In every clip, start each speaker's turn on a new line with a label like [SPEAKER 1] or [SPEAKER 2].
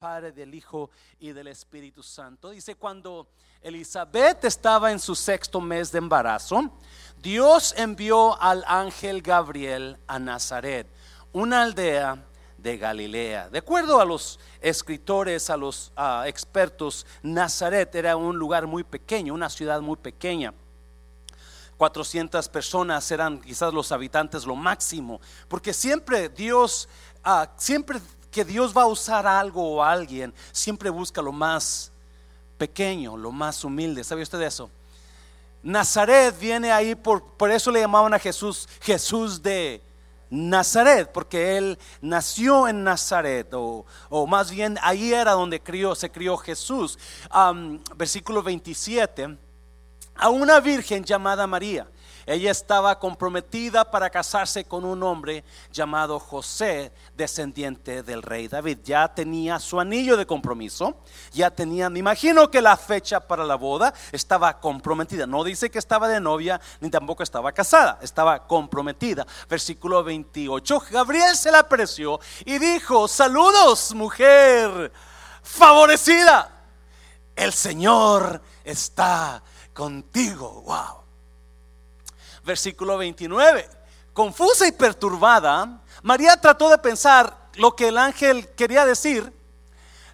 [SPEAKER 1] Padre, del Hijo y del Espíritu Santo. Dice, cuando Elizabeth estaba en su sexto mes de embarazo, Dios envió al ángel Gabriel a Nazaret, una aldea de Galilea. De acuerdo a los escritores, a los expertos, Nazaret era un lugar muy pequeño, una ciudad muy pequeña. 400 personas eran quizás los habitantes lo máximo, porque siempre Dios, ah, siempre que Dios va a usar algo o alguien, siempre busca lo más pequeño, lo más humilde. ¿Sabe usted eso? Nazaret viene ahí, por, por eso le llamaban a Jesús Jesús de Nazaret, porque él nació en Nazaret, o, más bien ahí era donde crió, se crió Jesús. versículo 27, a una virgen llamada María ella estaba comprometida para casarse con un hombre llamado José, descendiente del rey David. Ya tenía su anillo de compromiso, ya tenía, me imagino que la fecha para la boda estaba comprometida. No dice que estaba de novia, ni tampoco estaba casada, estaba comprometida. Versículo 28, Gabriel se la apreció y dijo, saludos mujer favorecida, el Señor está contigo. Wow versículo 29. Confusa y perturbada, María trató de pensar lo que el ángel quería decir.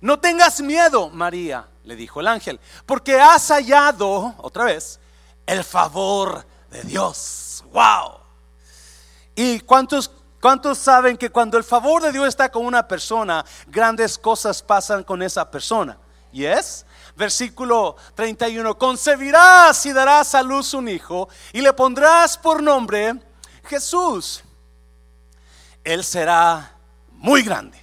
[SPEAKER 1] No tengas miedo, María, le dijo el ángel, porque has hallado, otra vez, el favor de Dios. ¡Wow! ¿Y cuántos, cuántos saben que cuando el favor de Dios está con una persona, grandes cosas pasan con esa persona? ¿Y es? Versículo 31, concebirás y darás a luz un hijo y le pondrás por nombre Jesús. Él será muy grande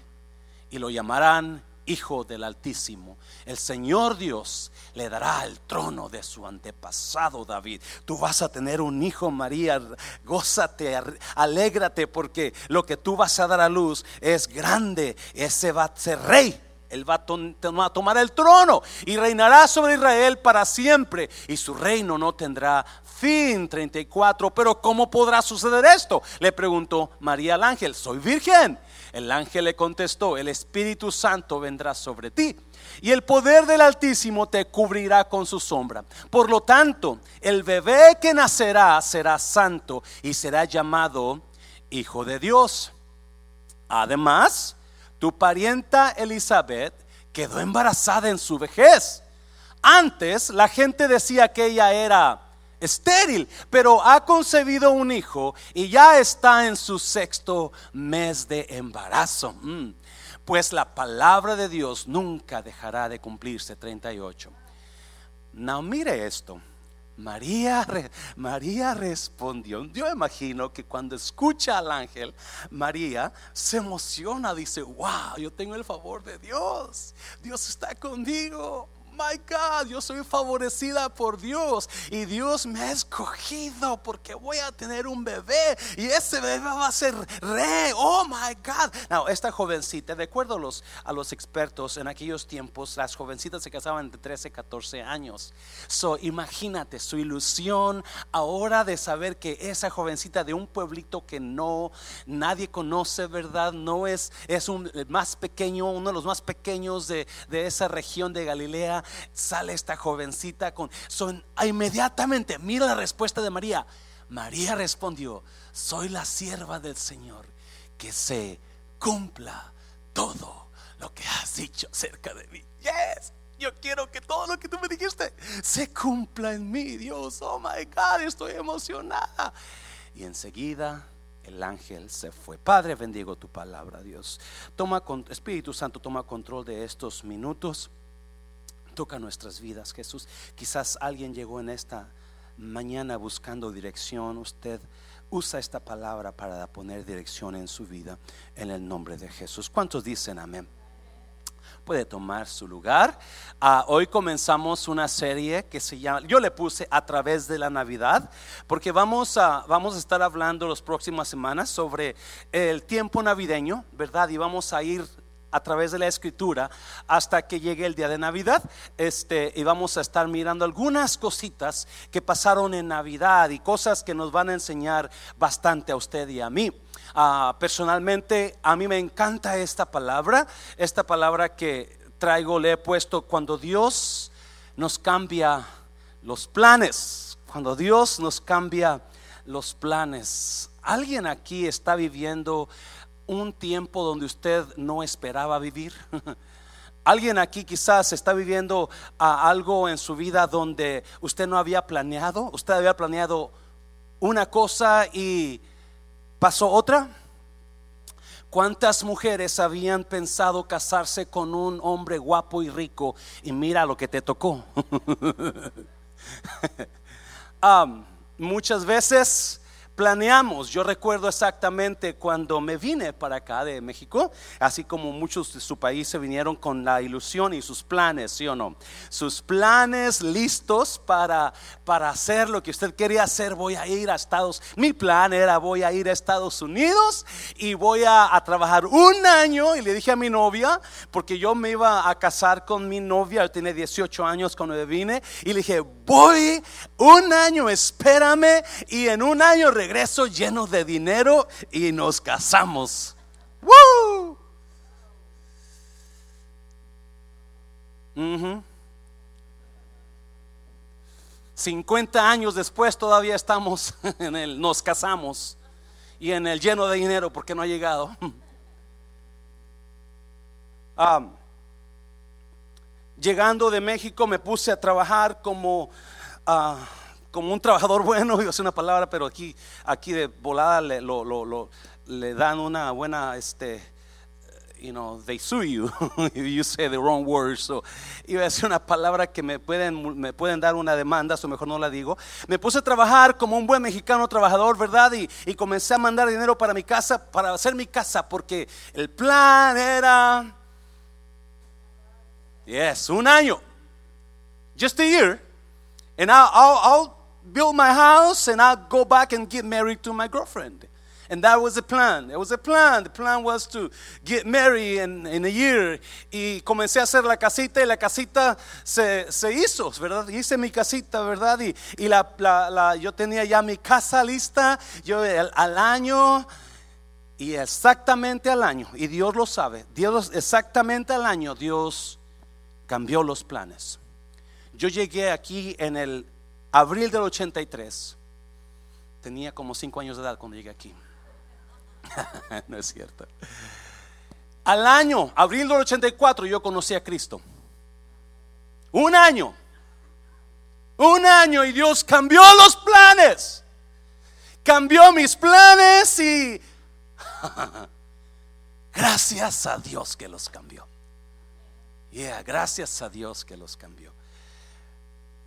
[SPEAKER 1] y lo llamarán Hijo del Altísimo. El Señor Dios le dará el trono de su antepasado David. Tú vas a tener un hijo, María. Gózate, alégrate, porque lo que tú vas a dar a luz es grande. Ese va a ser rey él va a tomar el trono y reinará sobre Israel para siempre y su reino no tendrá fin. 34. Pero ¿cómo podrá suceder esto? Le preguntó María al ángel. Soy virgen. El ángel le contestó, el Espíritu Santo vendrá sobre ti y el poder del Altísimo te cubrirá con su sombra. Por lo tanto, el bebé que nacerá será santo y será llamado Hijo de Dios. Además, tu parienta Elizabeth quedó embarazada en su vejez. Antes la gente decía que ella era estéril, pero ha concebido un hijo y ya está en su sexto mes de embarazo. Mm. Pues la palabra de Dios nunca dejará de cumplirse. 38. No, mire esto. María, María respondió. Yo imagino que cuando escucha al ángel, María se emociona, dice, wow, yo tengo el favor de Dios. Dios está conmigo my God, yo soy favorecida por Dios y Dios me ha escogido porque voy a tener un bebé y ese bebé va a ser rey. Oh my God. Now, esta jovencita, de acuerdo a los, expertos en aquellos tiempos, las jovencitas se casaban de 13, 14 años. So, imagínate su ilusión ahora de saber que esa jovencita de un pueblito que no nadie conoce, ¿verdad? No es, es un más pequeño, uno de los más pequeños de, de esa región de Galilea sale esta jovencita con... Son, inmediatamente, mira la respuesta de María. María respondió, soy la sierva del Señor, que se cumpla todo lo que has dicho acerca de mí. Yes, yo quiero que todo lo que tú me dijiste se cumpla en mí, Dios. Oh my God, estoy emocionada. Y enseguida el ángel se fue. Padre, bendigo tu palabra, Dios. Toma Espíritu Santo, toma control de estos minutos. Toca nuestras vidas, Jesús. Quizás alguien llegó en esta mañana buscando dirección. Usted usa esta palabra para poner dirección en su vida en el nombre de Jesús. ¿Cuántos dicen amén? Puede tomar su lugar. Ah, hoy comenzamos una serie que se llama, yo le puse a través de la Navidad, porque vamos a, vamos a estar hablando las próximas semanas sobre el tiempo navideño, ¿verdad? Y vamos a ir a través de la escritura hasta que llegue el día de Navidad. Este, y vamos a estar mirando algunas cositas que pasaron en Navidad y cosas que nos van a enseñar bastante a usted y a mí. Ah, personalmente, a mí me encanta esta palabra, esta palabra que traigo, le he puesto cuando Dios nos cambia los planes, cuando Dios nos cambia los planes. ¿Alguien aquí está viviendo un tiempo donde usted no esperaba vivir? Alguien aquí quizás está viviendo ah, algo en su vida donde usted no había planeado, usted había planeado una cosa y pasó otra. ¿Cuántas mujeres habían pensado casarse con un hombre guapo y rico y mira lo que te tocó? muchas veces planeamos. Yo recuerdo exactamente cuando me vine para acá de México, así como muchos de su país se vinieron con la ilusión y sus planes, ¿sí o no? Sus planes listos para, para hacer lo que usted quería hacer. Voy a ir a Estados Mi plan era voy a ir a Estados Unidos y voy a, trabajar un año. Y le dije a mi novia, porque yo me iba a casar con mi novia, yo tenía 18 años cuando me vine, y le dije, voy un año, espérame, y en un año regreso lleno de dinero y nos casamos. ¡Woo! 50 años después todavía estamos en el nos casamos y en el lleno de dinero porque no ha llegado. llegando de México me puse a trabajar como uh, como un trabajador bueno, yo sé una palabra, pero aquí, aquí de volada le, lo, lo, le dan una buena, este, you know, they sue you, you say the wrong words. So, iba a decir una palabra que me pueden, me pueden dar una demanda, o mejor no la digo. Me puse a trabajar como un buen mexicano trabajador, ¿verdad? Y, y comencé a mandar dinero para mi casa, para hacer mi casa, porque el plan era, yes, un año, just a year, and I'll, I'll, I'll build my house and I'll go back and get married to my girlfriend. And that was the plan. It was a plan. The plan was to get married in, in a year. Y comencé a hacer la casita y la casita se, se hizo, ¿verdad? Hice mi casita, ¿verdad? Y, y la, la, yo tenía ya mi casa lista. Yo al año y exactamente al año, y Dios lo sabe, Dios exactamente al año, Dios cambió los planes. Yo llegué aquí en el abril del 83. Tenía como cinco años de edad cuando llegué aquí. no es cierto. Al año, abril del 84, yo conocí a Cristo. Un año. Un año y Dios cambió los planes. Cambió mis planes y gracias a Dios que los cambió. Yeah, gracias a Dios que los cambió.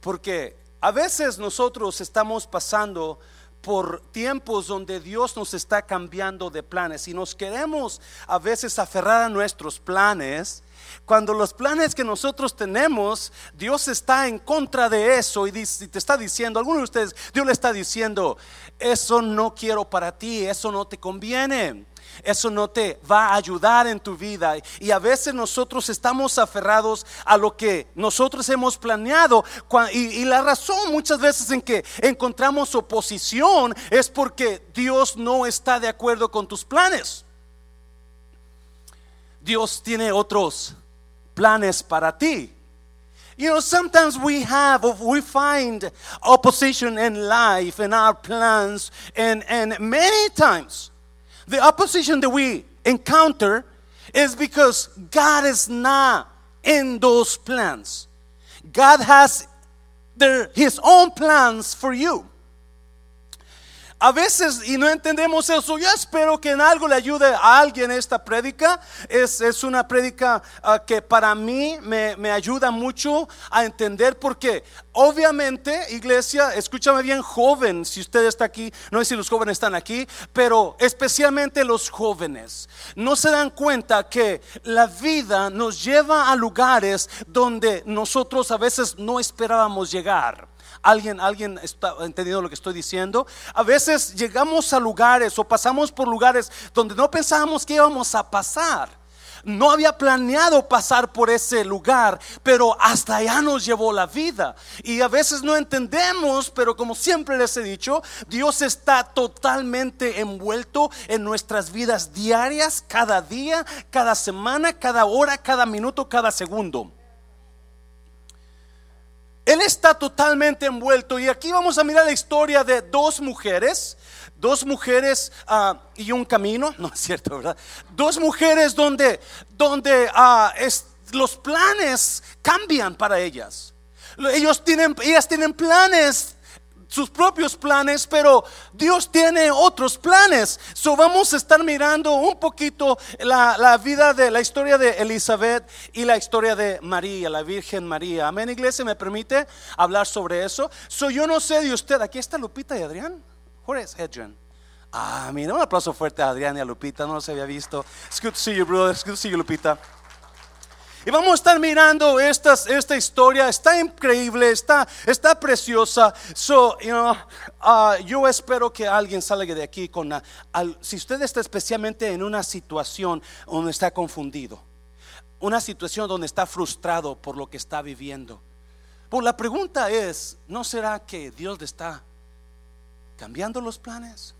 [SPEAKER 1] Porque a veces nosotros estamos pasando por tiempos donde Dios nos está cambiando de planes y nos queremos a veces aferrar a nuestros planes. Cuando los planes que nosotros tenemos, Dios está en contra de eso y te está diciendo, algunos de ustedes, Dios le está diciendo, eso no quiero para ti, eso no te conviene eso no te va a ayudar en tu vida. Y a veces nosotros estamos aferrados a lo que nosotros hemos planeado. Y, la razón muchas veces en que encontramos oposición es porque Dios no está de acuerdo con tus planes. Dios tiene otros planes para ti. You know, sometimes we have, we find opposition in life, in our plans, and, and many times the opposition that we encounter is because God is not in those plans. God has their, his own plans for you. A veces, y no entendemos eso, yo espero que en algo le ayude a alguien esta prédica. Es, es una prédica uh, que para mí me, me, ayuda mucho a entender porque obviamente, iglesia, escúchame bien, joven, si usted está aquí, no sé si los jóvenes están aquí, pero especialmente los jóvenes, no se dan cuenta que la vida nos lleva a lugares donde nosotros a veces no esperábamos llegar. ¿Alguien, alguien está entendiendo lo que estoy diciendo? A veces llegamos a lugares o pasamos por lugares donde no pensábamos que íbamos a pasar. no había planeado pasar por ese lugar, pero hasta allá nos llevó la vida. Y a veces no entendemos, pero como siempre les he dicho, Dios está totalmente envuelto en nuestras vidas diarias, cada día, cada semana, cada hora, cada minuto, cada segundo. Él está totalmente envuelto. Y aquí vamos a mirar la historia de dos mujeres dos mujeres ah, y un camino, no es cierto, ¿verdad? Dos mujeres donde, donde ah, los planes cambian para ellas. Ellos tienen, ellas tienen planes sus propios planes, pero Dios tiene otros planes. So vamos a estar mirando un poquito la, la, vida de la historia de Elizabeth y la historia de María, la Virgen María. Amén, iglesia, ¿me permite hablar sobre eso? So yo no sé de usted, aquí está Lupita y Adrián. Where is Adrian? Ah, mira, un aplauso fuerte a Adrián y a Lupita, no los había visto. It's good to see you, brother. It's good to see you, Lupita. Y vamos a estar mirando esta historia, está increíble, está, está preciosa. So, you know, uh, yo espero que alguien salga de aquí con, si usted está especialmente en una situación donde está confundido, una situación donde está frustrado por lo que está viviendo. Pues la pregunta es, ¿no será que Dios le está cambiando los planes?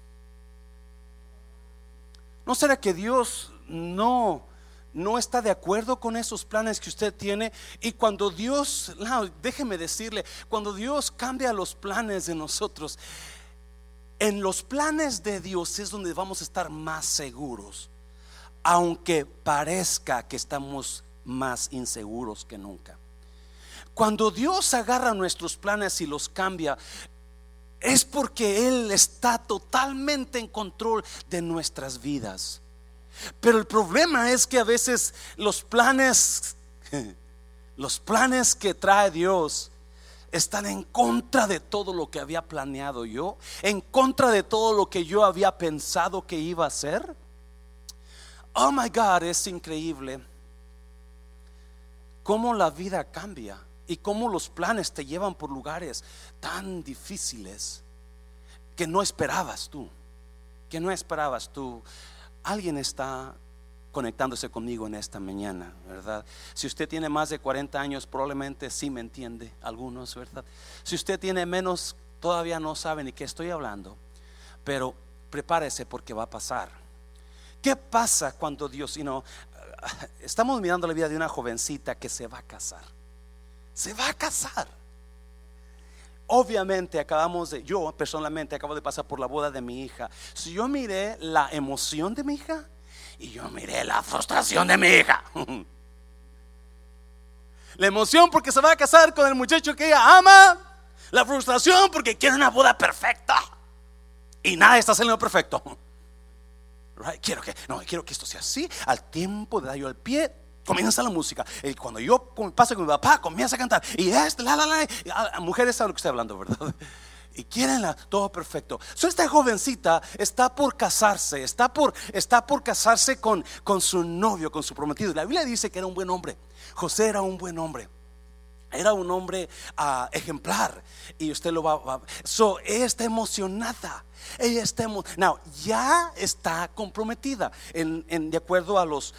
[SPEAKER 1] ¿No será que Dios no, no está de acuerdo con esos planes que usted tiene? Y cuando Dios, déjeme decirle, cuando Dios cambia los planes de nosotros, en los planes de Dios es donde vamos a estar más seguros, aunque parezca que estamos más inseguros que nunca. Cuando Dios agarra nuestros planes y los cambia, es porque Él está totalmente en control de nuestras vidas. Pero el problema es que a veces los planes, los planes que trae Dios, están en contra de todo lo que había planeado yo, en contra de todo lo que yo había pensado que iba a hacer. Oh my God, es increíble cómo la vida cambia y cómo los planes te llevan por lugares tan difíciles que no esperabas tú, que no esperabas tú. Alguien está conectándose conmigo en esta mañana, ¿verdad? Si usted tiene más de 40 años, probablemente sí me entiende, algunos, ¿verdad? Si usted tiene menos, todavía no sabe ni qué estoy hablando, pero prepárese porque va a pasar. ¿Qué pasa cuando Dios, you estamos mirando la vida de una jovencita que se va a casar? Se va a casar. Obviamente acabamos de, yo personalmente acabo de pasar por la boda de mi hija. Si yo miré la emoción de mi hija y yo miré la frustración de mi hija. La emoción porque se va a casar con el muchacho que ella ama. La frustración porque quiere una boda perfecta. Y nada está saliendo perfecto. Quiero que, no, quiero que esto sea así. Al tiempo de dar yo el pie, comienza la música. Y cuando yo paso con mi papá, comienza a cantar. Y este, la, la, la. Ah, mujeres saben lo que estoy hablando, ¿verdad? Y quieren todo perfecto. So, esta jovencita está por casarse, está por, está por casarse con, con su novio, con su prometido. La Biblia dice que era un buen hombre. José era un buen hombre. Era un hombre uh, ejemplar y usted lo va, a So, ella está emocionada. Ella está Now, ya está comprometida de acuerdo a los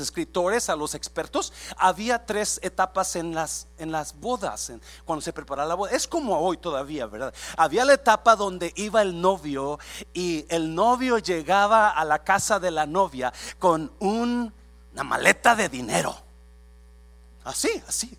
[SPEAKER 1] escritores, a los expertos, había tres etapas en las, en las bodas, cuando se preparaba la boda. Es como hoy todavía, ¿verdad? Había la etapa donde iba el novio y el novio llegaba a la casa de la novia con un una maleta de dinero. Así, así.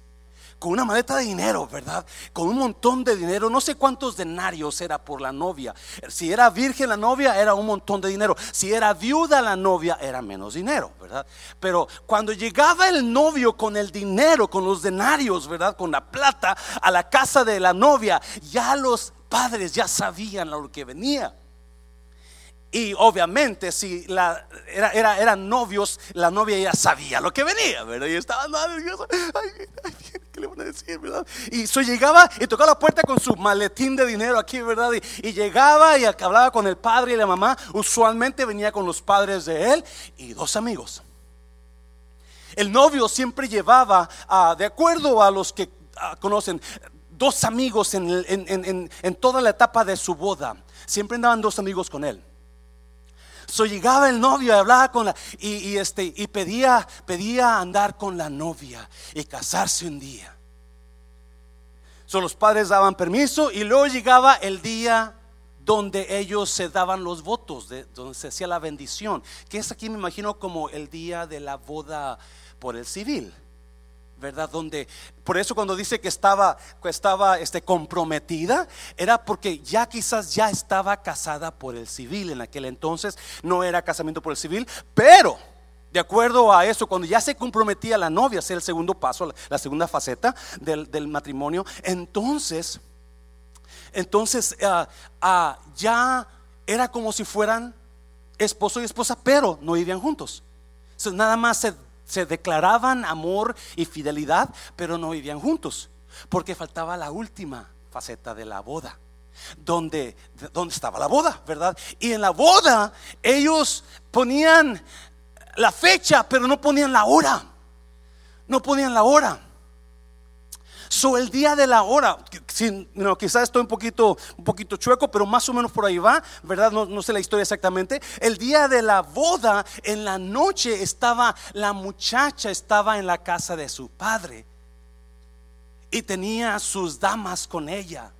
[SPEAKER 1] Con una maleta de dinero, ¿verdad? Con un montón de dinero. No sé cuántos denarios era por la novia. Si era virgen la novia, era un montón de dinero. Si era viuda la novia, era menos dinero, ¿verdad? Pero cuando llegaba el novio con el dinero, con los denarios, ¿verdad? Con la plata a la casa de la novia, ya los padres ya sabían lo que venía. Y obviamente, si era, era, eran novios, la novia ya sabía lo que venía, ¿verdad? Y estaba nerviosa. Ay, ¿Qué le van a decir, verdad? Y so llegaba y tocaba la puerta con su maletín de dinero aquí, ¿verdad? Y, llegaba y hablaba con el padre y la mamá. Usualmente venía con los padres de él y dos amigos. El novio siempre llevaba, ah, de acuerdo a los que ah, conocen, dos amigos en, en toda la etapa de su boda. Siempre andaban dos amigos con él. So llegaba el novio y hablaba con la y, este y pedía pedía andar con la novia y casarse un día. So los padres daban permiso y luego llegaba el día donde ellos se daban los votos, de, donde se hacía la bendición, que es aquí me imagino como el día de la boda por el civil. ¿Verdad? Donde, por eso cuando dice que estaba, estaba este, comprometida, era porque ya quizás ya estaba casada por el civil en aquel entonces, no era casamiento por el civil, pero de acuerdo a eso, cuando ya se comprometía la novia, hacer el segundo paso, la segunda faceta del, matrimonio, entonces, entonces ah, ah, ya era como si fueran esposo y esposa, pero no vivían juntos. nada más se se declaraban amor y fidelidad, pero no vivían juntos, porque faltaba la última faceta de la boda. Donde, donde estaba la boda, ¿verdad? Y en la boda ellos ponían la fecha, pero no ponían la hora. No ponían la hora. So, el día de la hora, quizás estoy un poquito, un poquito chueco, pero más o menos por ahí va, ¿verdad? No, no sé la historia exactamente. El día de la boda, en la noche estaba, la muchacha estaba en la casa de su padre y tenía sus damas con ella.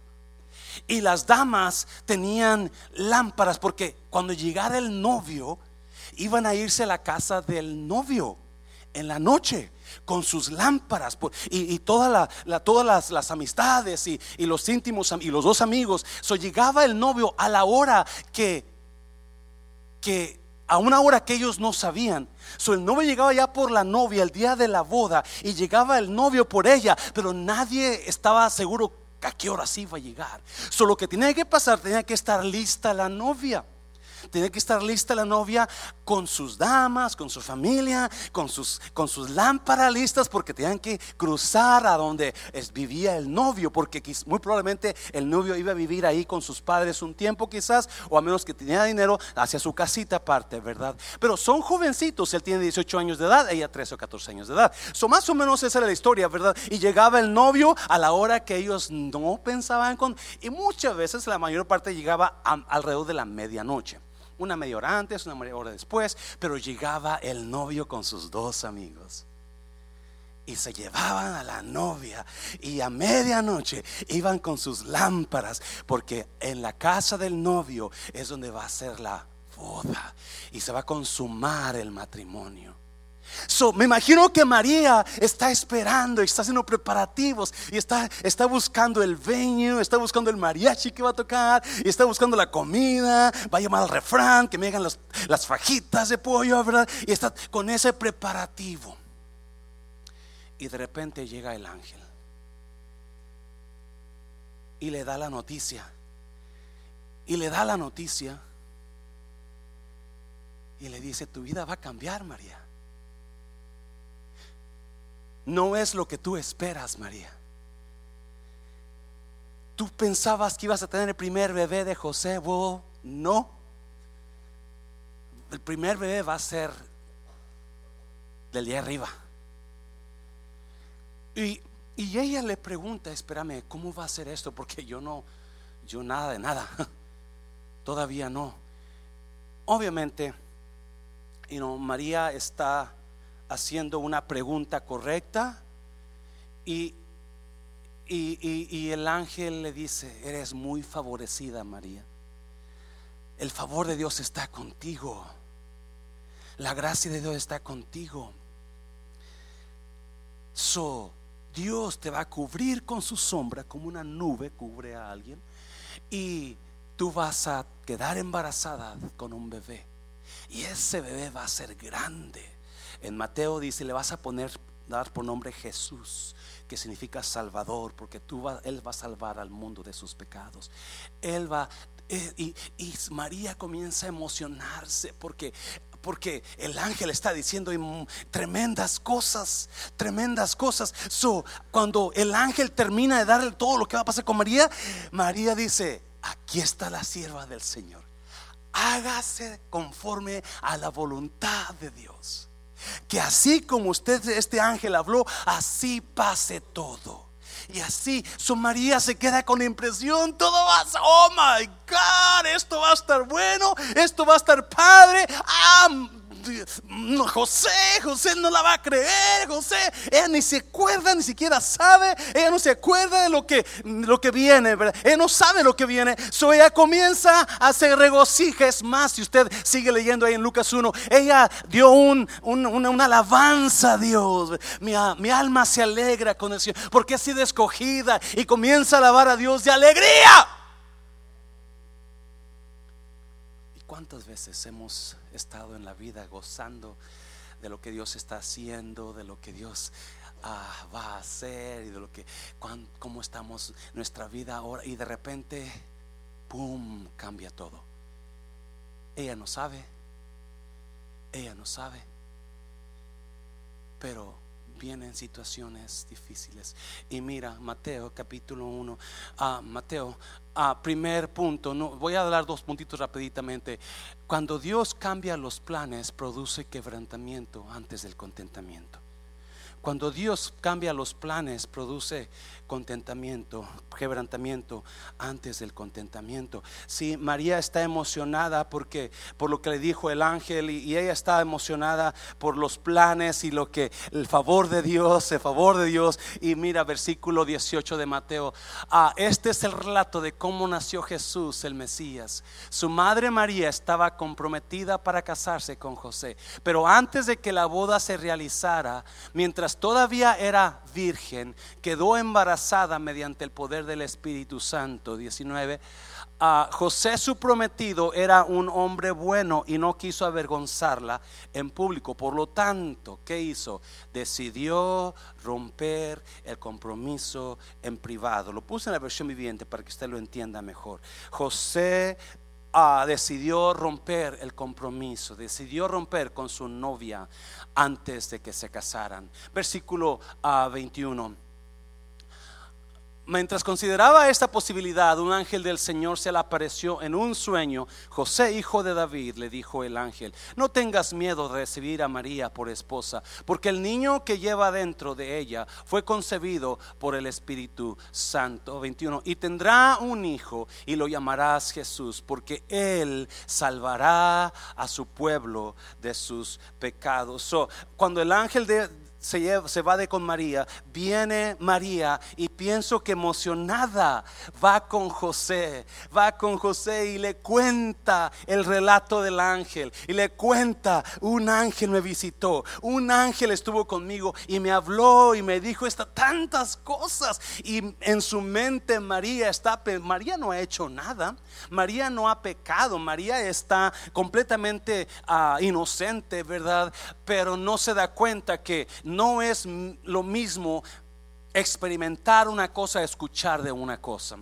[SPEAKER 1] Y las damas tenían lámparas porque cuando llegara el novio, iban a irse a la casa del novio en la noche con sus lámparas y, toda la, todas las, amistades y, los íntimos y los dos amigos. So llegaba el novio a la hora que, que a una hora que ellos no sabían. So el novio llegaba ya por la novia el día de la boda y llegaba el novio por ella, pero nadie estaba seguro a qué hora sí iba a llegar. Solo que tenía que pasar, tenía que estar lista la novia. Tenía que estar lista la novia con sus damas, con su familia, con sus, con sus lámparas listas, porque tenían que cruzar a donde vivía el novio, porque muy probablemente el novio iba a vivir ahí con sus padres un tiempo quizás, o a menos que tenía dinero hacia su casita aparte, ¿verdad? Pero son jovencitos, él tiene 18 años de edad, ella 13 o 14 años de edad. So, más o menos esa era la historia, ¿verdad? Y llegaba el novio a la hora que ellos no pensaban con, y muchas veces la mayor parte llegaba alrededor de la medianoche una media hora antes, una media hora después, pero llegaba el novio con sus dos amigos. Y se llevaban a la novia y a medianoche iban con sus lámparas, porque en la casa del novio es donde va a ser la boda y se va a consumar el matrimonio. So, me imagino que María está esperando está haciendo preparativos y está, está buscando el venue, está buscando el mariachi que va a tocar y está buscando la comida, va a llamar al refrán, que me hagan las fajitas de pollo, ¿verdad? Y está con ese preparativo. Y de repente llega el ángel y le da la noticia. Y le da la noticia y le dice, tu vida va a cambiar, María no es lo que tú esperas, María. Tú pensabas que ibas a tener el primer bebé de José, no. El primer bebé va a ser del día arriba. Y, y ella le pregunta, espérame, ¿cómo va a ser esto? Porque yo no, yo nada de nada. Todavía no. Obviamente, y no María está haciendo una pregunta correcta y, y, el ángel le dice, eres muy favorecida María. El favor de Dios está contigo. La gracia de Dios está contigo. So, Dios te va a cubrir con su sombra como una nube cubre a alguien y tú vas a quedar embarazada con un bebé. Y ese bebé va a ser grande en Mateo dice, le vas a poner, dar por nombre Jesús, que significa Salvador, porque tú va, Él va a salvar al mundo de sus pecados. Él va, eh, y, María comienza a emocionarse porque porque el ángel está diciendo tremendas cosas, tremendas cosas. So, cuando el ángel termina de darle todo lo que va a pasar con María, María dice, aquí está la sierva del Señor. Hágase conforme a la voluntad de Dios. Que así como usted, este ángel habló, así pase todo. Y así, su María se queda con impresión, todo va, oh my God, esto va a estar bueno, esto va a estar padre. Ah, José, José no la va a creer, José, ella ni se acuerda, ni siquiera sabe, ella no se acuerda de lo que, lo que viene, ella no sabe lo que viene, so ella comienza a se regocija, es más, si usted sigue leyendo ahí en Lucas 1, ella dio un, una, alabanza a Dios, mi, mi, alma se alegra con el Señor, porque ha sido escogida y comienza a alabar a Dios de alegría. ¿Cuántas veces hemos estado en la vida gozando de lo que Dios está haciendo, de lo que Dios ah, va a hacer y de lo que, cómo estamos nuestra vida ahora y de repente, ¡pum!, cambia todo. Ella no sabe, ella no sabe, pero vienen situaciones difíciles. Y mira, Mateo capítulo 1, ah, Mateo, ah, primer punto, no, voy a dar dos puntitos rapiditamente. Cuando Dios cambia los planes, produce quebrantamiento antes del contentamiento. Cuando Dios cambia los planes, produce contentamiento, quebrantamiento antes del contentamiento. Si María está emocionada porque por lo que le dijo el ángel y, ella está emocionada por los planes y lo que el favor de Dios, el favor de Dios. Y mira versículo 18 de Mateo. Ah, este es el relato de cómo nació Jesús, el Mesías. Su madre María estaba comprometida para casarse con José, pero antes de que la boda se realizara, mientras todavía era virgen, quedó embarazada mediante el poder del Espíritu Santo. 19. a José su prometido era un hombre bueno y no quiso avergonzarla en público. Por lo tanto, ¿qué hizo? Decidió romper el compromiso en privado. Lo puse en la versión viviente para que usted lo entienda mejor. José Ah, decidió romper el compromiso, decidió romper con su novia antes de que se casaran. Versículo 21. Mientras consideraba esta posibilidad, un ángel del Señor se le apareció en un sueño. José, hijo de David, le dijo el ángel, no tengas miedo de recibir a María por esposa, porque el niño que lleva dentro de ella fue concebido por el Espíritu Santo. 21. Y tendrá un hijo y lo llamarás Jesús, porque él salvará a su pueblo de sus pecados. cuando el ángel de se, va de con María, viene María y pienso que emocionada va con José, va con José y le cuenta el relato del ángel y le cuenta, un ángel me visitó, un ángel estuvo conmigo y me habló y me dijo esta, tantas cosas y en su mente María está, María no ha hecho nada, María no ha pecado, María está completamente ah, inocente, ¿verdad? Pero no se da cuenta que no es lo mismo experimentar una cosa, escuchar de una cosa.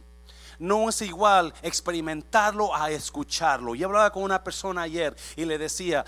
[SPEAKER 1] No es igual experimentarlo a escucharlo. Y hablaba con una persona ayer y le decía,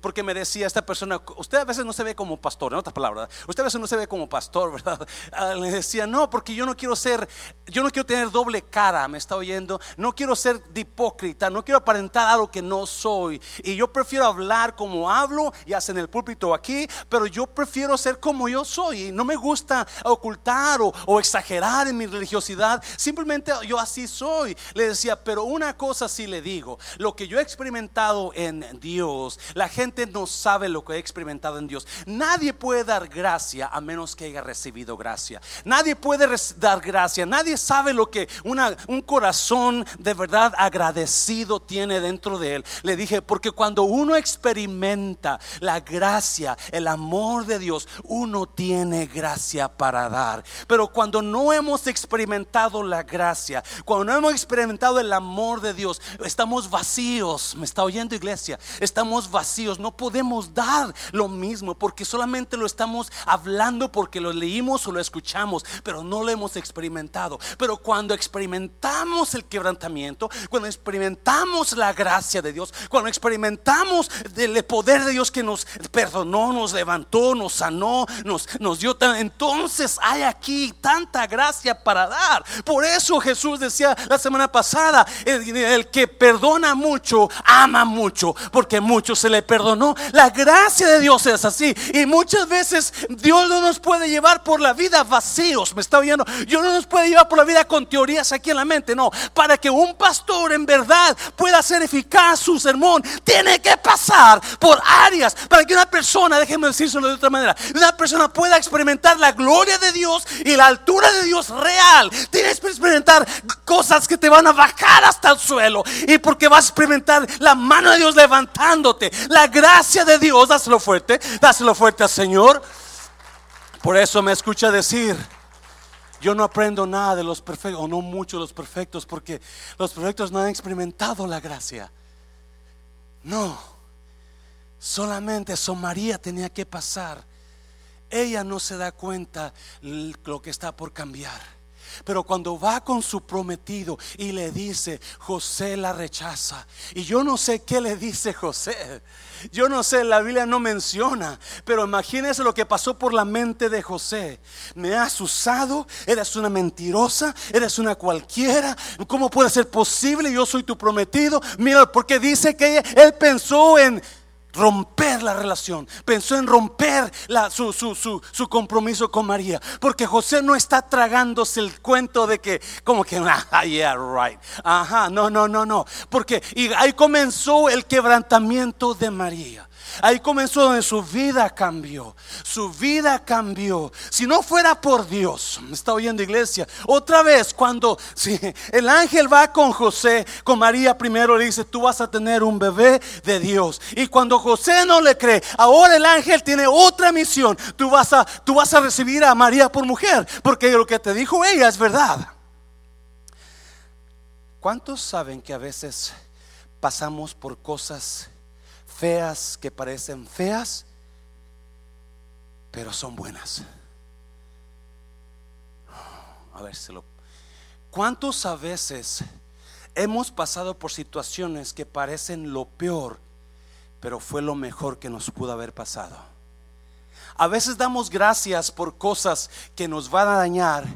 [SPEAKER 1] porque me decía esta persona, usted a veces no se ve como pastor, en otras palabras, usted a veces no se ve como pastor, ¿verdad? Ah, le decía, no, porque yo no quiero ser, yo no quiero tener doble cara, me está oyendo, no quiero ser de hipócrita, no quiero aparentar algo que no soy. Y yo prefiero hablar como hablo, y hacen el púlpito aquí, pero yo prefiero ser como yo soy. Y no me gusta ocultar o, o exagerar en mi religiosidad, simplemente yo así soy. Le decía, pero una cosa sí le digo, lo que yo he experimentado en Dios, la gente no sabe lo que he experimentado en Dios. Nadie puede dar gracia a menos que haya recibido gracia. Nadie puede dar gracia. Nadie sabe lo que un corazón de verdad agradecido tiene dentro de él. Le dije, porque cuando uno experimenta la gracia, el amor de Dios, uno tiene gracia para dar. Pero cuando no hemos experimentado la gracia, cuando no hemos experimentado el amor de Dios, estamos vacíos. ¿Me está oyendo iglesia? Estamos vacíos, no podemos dar lo mismo porque solamente lo estamos hablando porque lo leímos o lo escuchamos, pero no lo hemos experimentado. Pero cuando experimentamos el quebrantamiento, cuando experimentamos la gracia de Dios, cuando experimentamos el poder de Dios que nos perdonó, nos levantó, nos sanó, nos, nos dio, entonces hay aquí tanta gracia para dar. Por eso Jesús decía la semana pasada, el, que perdona mucho, ama mucho, porque se le perdonó. La gracia de Dios es así. Y muchas veces Dios no nos puede llevar por la vida vacíos. Me está oyendo. Dios no nos puede llevar por la vida con teorías aquí en la mente. No. Para que un pastor en verdad pueda hacer eficaz su sermón, tiene que pasar por áreas. Para que una persona, déjenme decírselo de otra manera, una persona pueda experimentar la gloria de Dios y la altura de Dios real. Tienes que experimentar cosas que te van a bajar hasta el suelo. Y porque vas a experimentar la mano de Dios levantándote. La gracia de Dios, dáselo fuerte, dáselo fuerte al Señor. Por eso me escucha decir, yo no aprendo nada de los perfectos, o no mucho de los perfectos, porque los perfectos no han experimentado la gracia. No, solamente eso María tenía que pasar. Ella no se da cuenta lo que está por cambiar. Pero cuando va con su prometido y le dice, José la rechaza. Y yo no sé qué le dice José. Yo no sé, la Biblia no menciona, pero imagínese lo que pasó por la mente de José. Me has usado, eres una mentirosa, eres una cualquiera. ¿Cómo puede ser posible? Yo soy tu prometido. Mira, porque dice que él pensó en romper la relación, pensó en romper su, compromiso con María, porque José no está tragándose el cuento de que, como que, ah, yeah, right, ajá, no, no, no, no, porque y ahí comenzó el quebrantamiento de María. Ahí comenzó donde su vida cambió. Su vida cambió. Si no fuera por Dios, me está oyendo iglesia. Otra vez, cuando el ángel va con José, con María primero le dice, tú vas a tener un bebé de Dios. Y cuando José no le cree, ahora el ángel tiene otra misión. Tú vas a, tú vas a recibir a María por mujer, porque lo que te dijo ella es verdad. ¿Cuántos saben que a veces pasamos por cosas feas que parecen feas, pero son buenas. A ver si lo. ¿Cuántos a veces hemos pasado por situaciones que parecen lo peor, pero fue lo mejor que nos pudo haber pasado? A veces damos gracias por cosas que nos van a dañar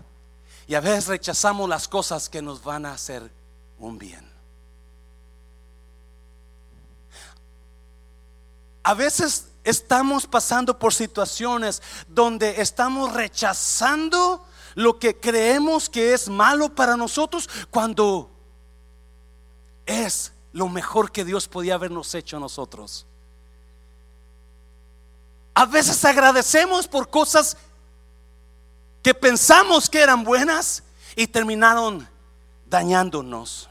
[SPEAKER 1] y a veces rechazamos las cosas que nos van a hacer un bien. A veces estamos pasando por situaciones donde estamos rechazando lo que creemos que es malo para nosotros cuando es lo mejor que Dios podía habernos hecho a nosotros. A veces agradecemos por cosas que pensamos que eran buenas y terminaron dañándonos.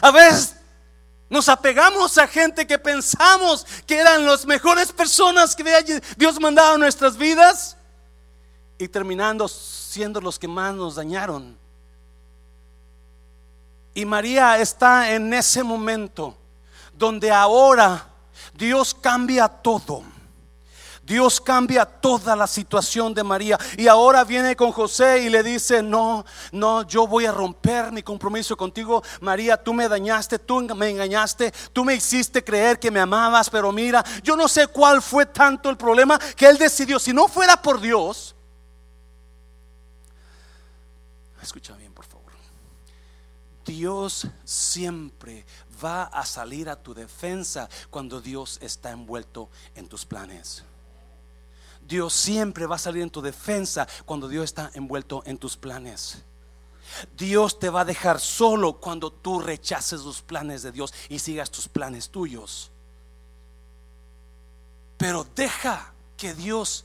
[SPEAKER 1] A veces nos apegamos a gente que pensamos que eran las mejores personas que Dios mandaba a nuestras vidas y terminando siendo los que más nos dañaron. Y María está en ese momento donde ahora Dios cambia todo. Dios cambia toda la situación de María. Y ahora viene con José y le dice, no, no, yo voy a romper mi compromiso contigo. María, tú me dañaste, tú me engañaste, tú me hiciste creer que me amabas, pero mira, yo no sé cuál fue tanto el problema que él decidió. Si no fuera por Dios, escucha bien, por favor. Dios siempre va a salir a tu defensa cuando Dios está envuelto en tus planes. Dios siempre va a salir en tu defensa cuando Dios está envuelto en tus planes. Dios te va a dejar solo cuando tú rechaces los planes de Dios y sigas tus planes tuyos. Pero deja que Dios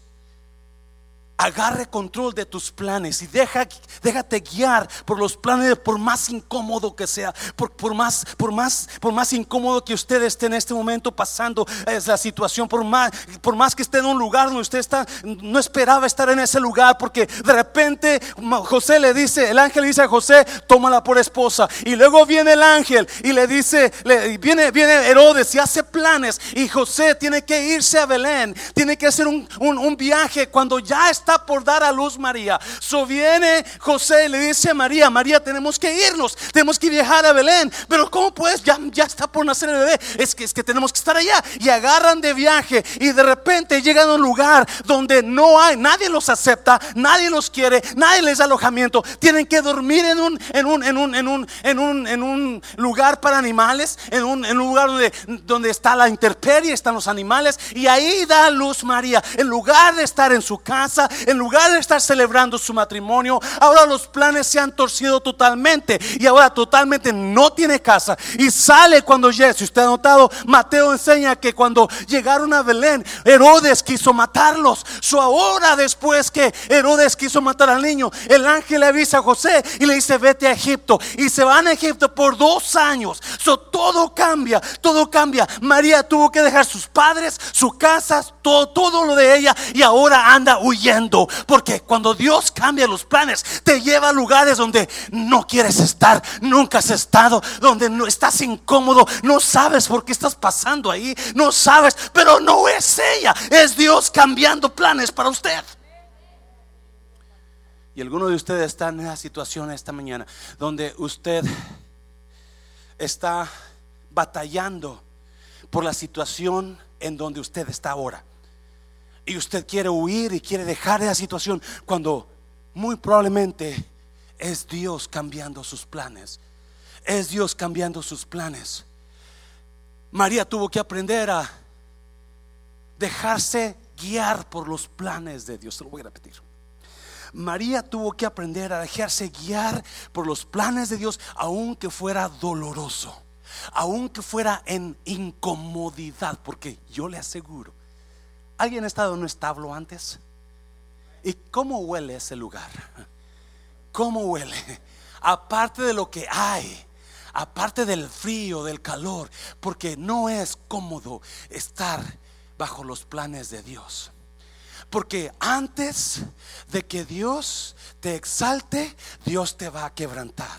[SPEAKER 1] agarre control de tus planes y deja, déjate guiar por los planes, por más incómodo que sea, por, por, más, por, más, por más incómodo que usted esté en este momento pasando es la situación, por más, por más que esté en un lugar donde usted está, no esperaba estar en ese lugar, porque de repente José le dice, el ángel dice a José, tómala por esposa, y luego viene el ángel y le dice, viene, viene Herodes y hace planes, y José tiene que irse a Belén, tiene que hacer un, un, un viaje cuando ya está por dar a luz María. So viene José y le dice a María, María, tenemos que irnos, tenemos que viajar a Belén. Pero ¿cómo puedes? Ya, ya está por nacer el bebé. Es que, es que tenemos que estar allá. Y agarran de viaje y de repente llegan a un lugar donde no hay, nadie los acepta, nadie los quiere, nadie les da alojamiento. Tienen que dormir en un, en un, en un, en un, en un, en un lugar para animales, en un, en un lugar donde, donde está la intemperie, están los animales. Y ahí da luz María. En lugar de estar en su casa, en lugar de estar celebrando su matrimonio, ahora los planes se han torcido totalmente. Y ahora totalmente no tiene casa. Y sale cuando llega. Si usted ha notado, Mateo enseña que cuando llegaron a Belén, Herodes quiso matarlos. Su ahora después que Herodes quiso matar al niño, el ángel le avisa a José y le dice, vete a Egipto. Y se van a Egipto por dos años. So, todo cambia, todo cambia. María tuvo que dejar sus padres, su casa, todo, todo lo de ella y ahora anda huyendo. Porque cuando Dios cambia los planes, te lleva a lugares donde no quieres estar, nunca has estado, donde no estás incómodo, no sabes por qué estás pasando ahí, no sabes, pero no es ella, es Dios cambiando planes para usted. Y alguno de ustedes está en esa situación esta mañana donde usted está batallando por la situación en donde usted está ahora. Y usted quiere huir y quiere dejar esa situación cuando muy probablemente es Dios cambiando sus planes. Es Dios cambiando sus planes. María tuvo que aprender a dejarse guiar por los planes de Dios. Se lo voy a repetir. María tuvo que aprender a dejarse guiar por los planes de Dios, aunque fuera doloroso, aunque fuera en incomodidad, porque yo le aseguro, ¿alguien ha estado en un establo antes? ¿Y cómo huele ese lugar? ¿Cómo huele? Aparte de lo que hay, aparte del frío, del calor, porque no es cómodo estar bajo los planes de Dios. Porque antes de que Dios te exalte, Dios te va a quebrantar.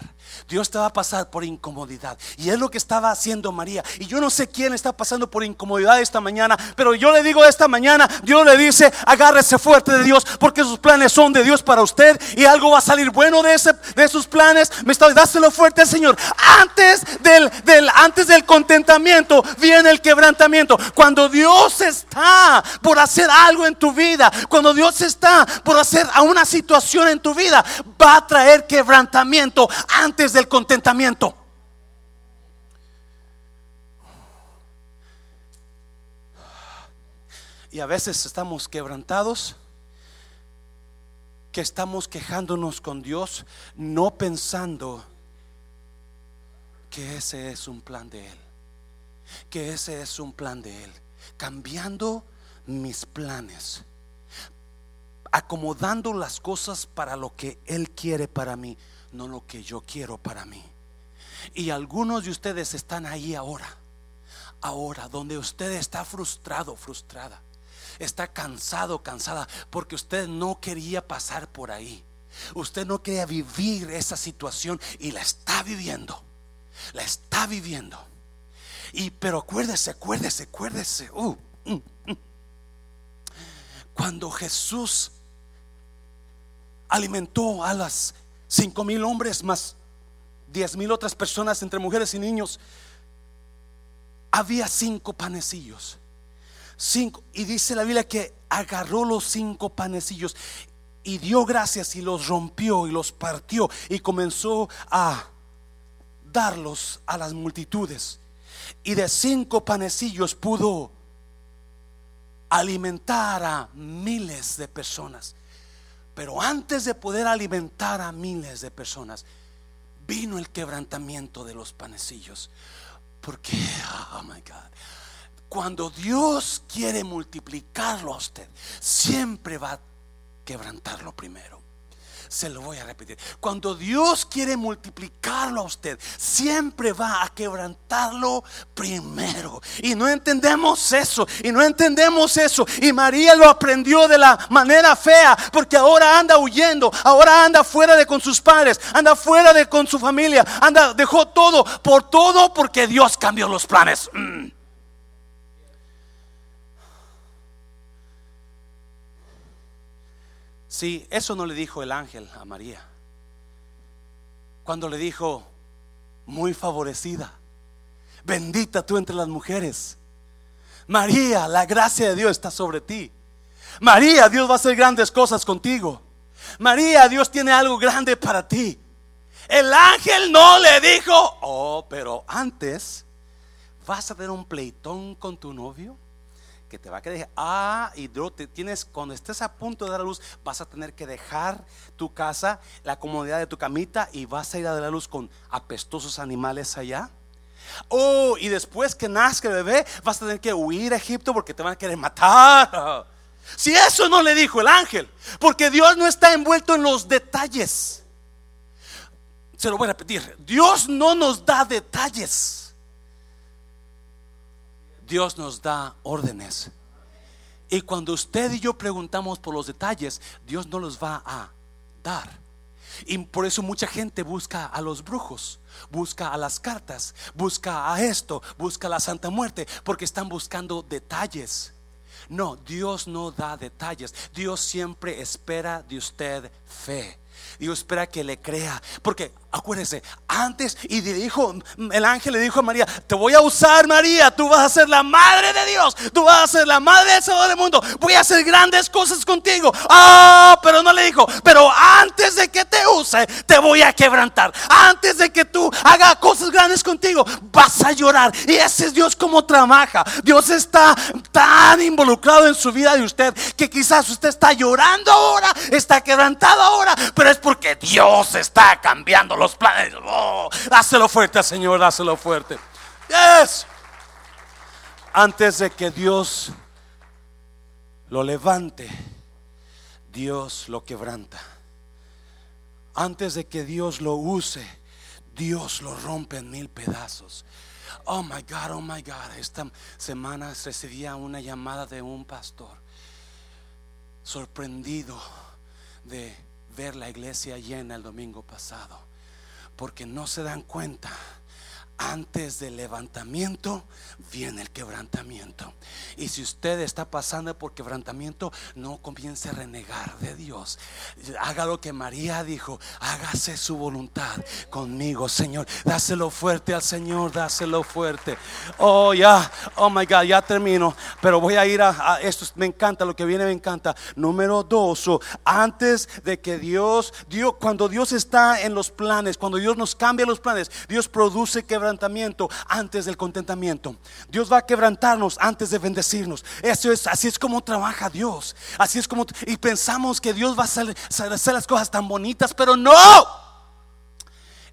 [SPEAKER 1] Dios te va a pasar por incomodidad. Y es lo que estaba haciendo María. Y yo no sé quién está pasando por incomodidad esta mañana, pero yo le digo esta mañana, Dios le dice, agárrese fuerte de Dios, porque sus planes son de Dios para usted y algo va a salir bueno de, ese, de sus planes. Me está dáselo fuerte al Señor. Antes del, del, antes del contentamiento viene el quebrantamiento. Cuando Dios está por hacer algo en tu vida, cuando Dios está por hacer a una situación en tu vida, va a traer quebrantamiento del contentamiento. Y a veces estamos quebrantados, que estamos quejándonos con Dios, no pensando que ese es un plan de Él, que ese es un plan de Él, cambiando mis planes, acomodando las cosas para lo que Él quiere para mí no lo que yo quiero para mí. Y algunos de ustedes están ahí ahora, ahora, donde usted está frustrado, frustrada, está cansado, cansada, porque usted no quería pasar por ahí. Usted no quería vivir esa situación y la está viviendo. La está viviendo. Y pero acuérdese, acuérdese, acuérdese. Uh, mm, mm. Cuando Jesús alimentó a las cinco mil hombres más diez mil otras personas entre mujeres y niños. Había cinco panecillos. Cinco, y dice la Biblia que agarró los cinco panecillos y dio gracias y los rompió y los partió y comenzó a darlos a las multitudes. Y de cinco panecillos pudo alimentar a miles de personas. Pero antes de poder alimentar a miles de personas, vino el quebrantamiento de los panecillos. Porque, oh my God, cuando Dios quiere multiplicarlo a usted, siempre va a quebrantarlo primero. Se lo voy a repetir. Cuando Dios quiere multiplicarlo a usted, siempre va a quebrantarlo primero. Y no entendemos eso. Y no entendemos eso. Y María lo aprendió de la manera fea. Porque ahora anda huyendo. Ahora anda fuera de con sus padres. Anda fuera de con su familia. Anda, dejó todo. Por todo porque Dios cambió los planes. Mm. Sí, eso no le dijo el ángel a María. Cuando le dijo, muy favorecida, bendita tú entre las mujeres. María, la gracia de Dios está sobre ti. María, Dios va a hacer grandes cosas contigo. María, Dios tiene algo grande para ti. El ángel no le dijo, oh, pero antes vas a tener un pleitón con tu novio que te va a quedar. Ah, y te tienes, cuando estés a punto de dar a luz, vas a tener que dejar tu casa, la comodidad de tu camita y vas a ir a dar a luz con apestosos animales allá. Oh, y después que nazca el bebé, vas a tener que huir a Egipto porque te van a querer matar. Si eso no le dijo el ángel, porque Dios no está envuelto en los detalles. Se lo voy a repetir, Dios no nos da detalles. Dios nos da órdenes. Y cuando usted y yo preguntamos por los detalles, Dios no los va a dar. Y por eso mucha gente busca a los brujos, busca a las cartas, busca a esto, busca a la Santa Muerte, porque están buscando detalles. No, Dios no da detalles. Dios siempre espera de usted fe. Dios espera que le crea. Porque acuérdese, antes y dijo, el ángel le dijo a María, te voy a usar María, tú vas a ser la madre de Dios, tú vas a ser la madre del Salvador del mundo, voy a hacer grandes cosas contigo. Ah, pero no le dijo, pero antes de que te use, te voy a quebrantar. Antes de que tú haga cosas grandes contigo, vas a llorar. Y ese es Dios como trabaja. Dios está tan involucrado en su vida de usted que quizás usted está llorando ahora, está quebrantado ahora, pero es porque Dios está cambiando los planes. Oh, dáselo fuerte, Señor, dáselo fuerte. Yes. Antes de que Dios lo levante, Dios lo quebranta. Antes de que Dios lo use, Dios lo rompe en mil pedazos. Oh my God, oh my God. Esta semana recibía una llamada de un pastor sorprendido de ver la iglesia llena el domingo pasado porque no se dan cuenta antes del levantamiento viene el quebrantamiento. Y si usted está pasando por quebrantamiento, no comience a renegar de Dios. Haga lo que María dijo, hágase su voluntad conmigo, Señor. Dáselo fuerte al Señor, dáselo fuerte. Oh, ya, oh my God, ya termino. Pero voy a ir a, esto, me encanta, lo que viene me encanta. Número dos, antes de que Dios, Dios, cuando Dios está en los planes, cuando Dios nos cambia los planes, Dios produce quebrantamiento antes del contentamiento. Dios va a quebrantarnos antes de bendecirnos. Eso es, así es como trabaja Dios. Así es como, y pensamos que Dios va a hacer, hacer las cosas tan bonitas, pero no.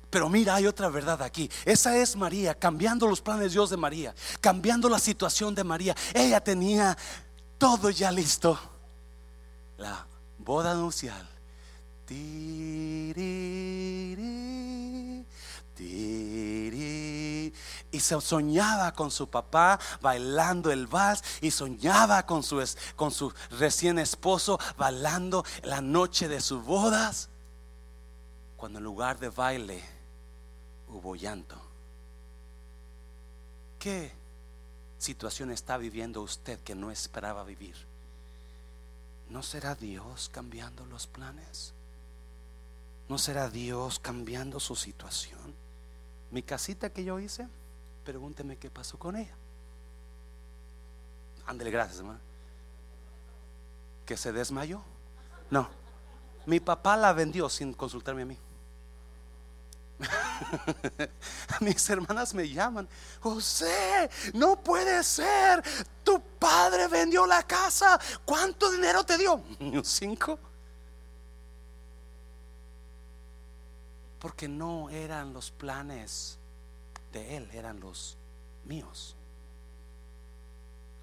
[SPEAKER 1] Pero mira, hay otra verdad aquí. Esa es María, cambiando los planes de Dios de María, cambiando la situación de María. Ella tenía todo ya listo. La boda nupcial. Y se soñaba con su papá bailando el vals y soñaba con su, con su recién esposo bailando la noche de sus bodas. Cuando en lugar de baile hubo llanto. ¿Qué situación está viviendo usted que no esperaba vivir? ¿No será Dios cambiando los planes? ¿No será Dios cambiando su situación? Mi casita que yo hice, pregúnteme qué pasó con ella. Ándele, gracias, hermano. ¿Que se desmayó? No. Mi papá la vendió sin consultarme a mí. Mis hermanas me llaman, José, no puede ser. Tu padre vendió la casa. ¿Cuánto dinero te dio? Cinco. Porque no eran los planes de Él, eran los míos.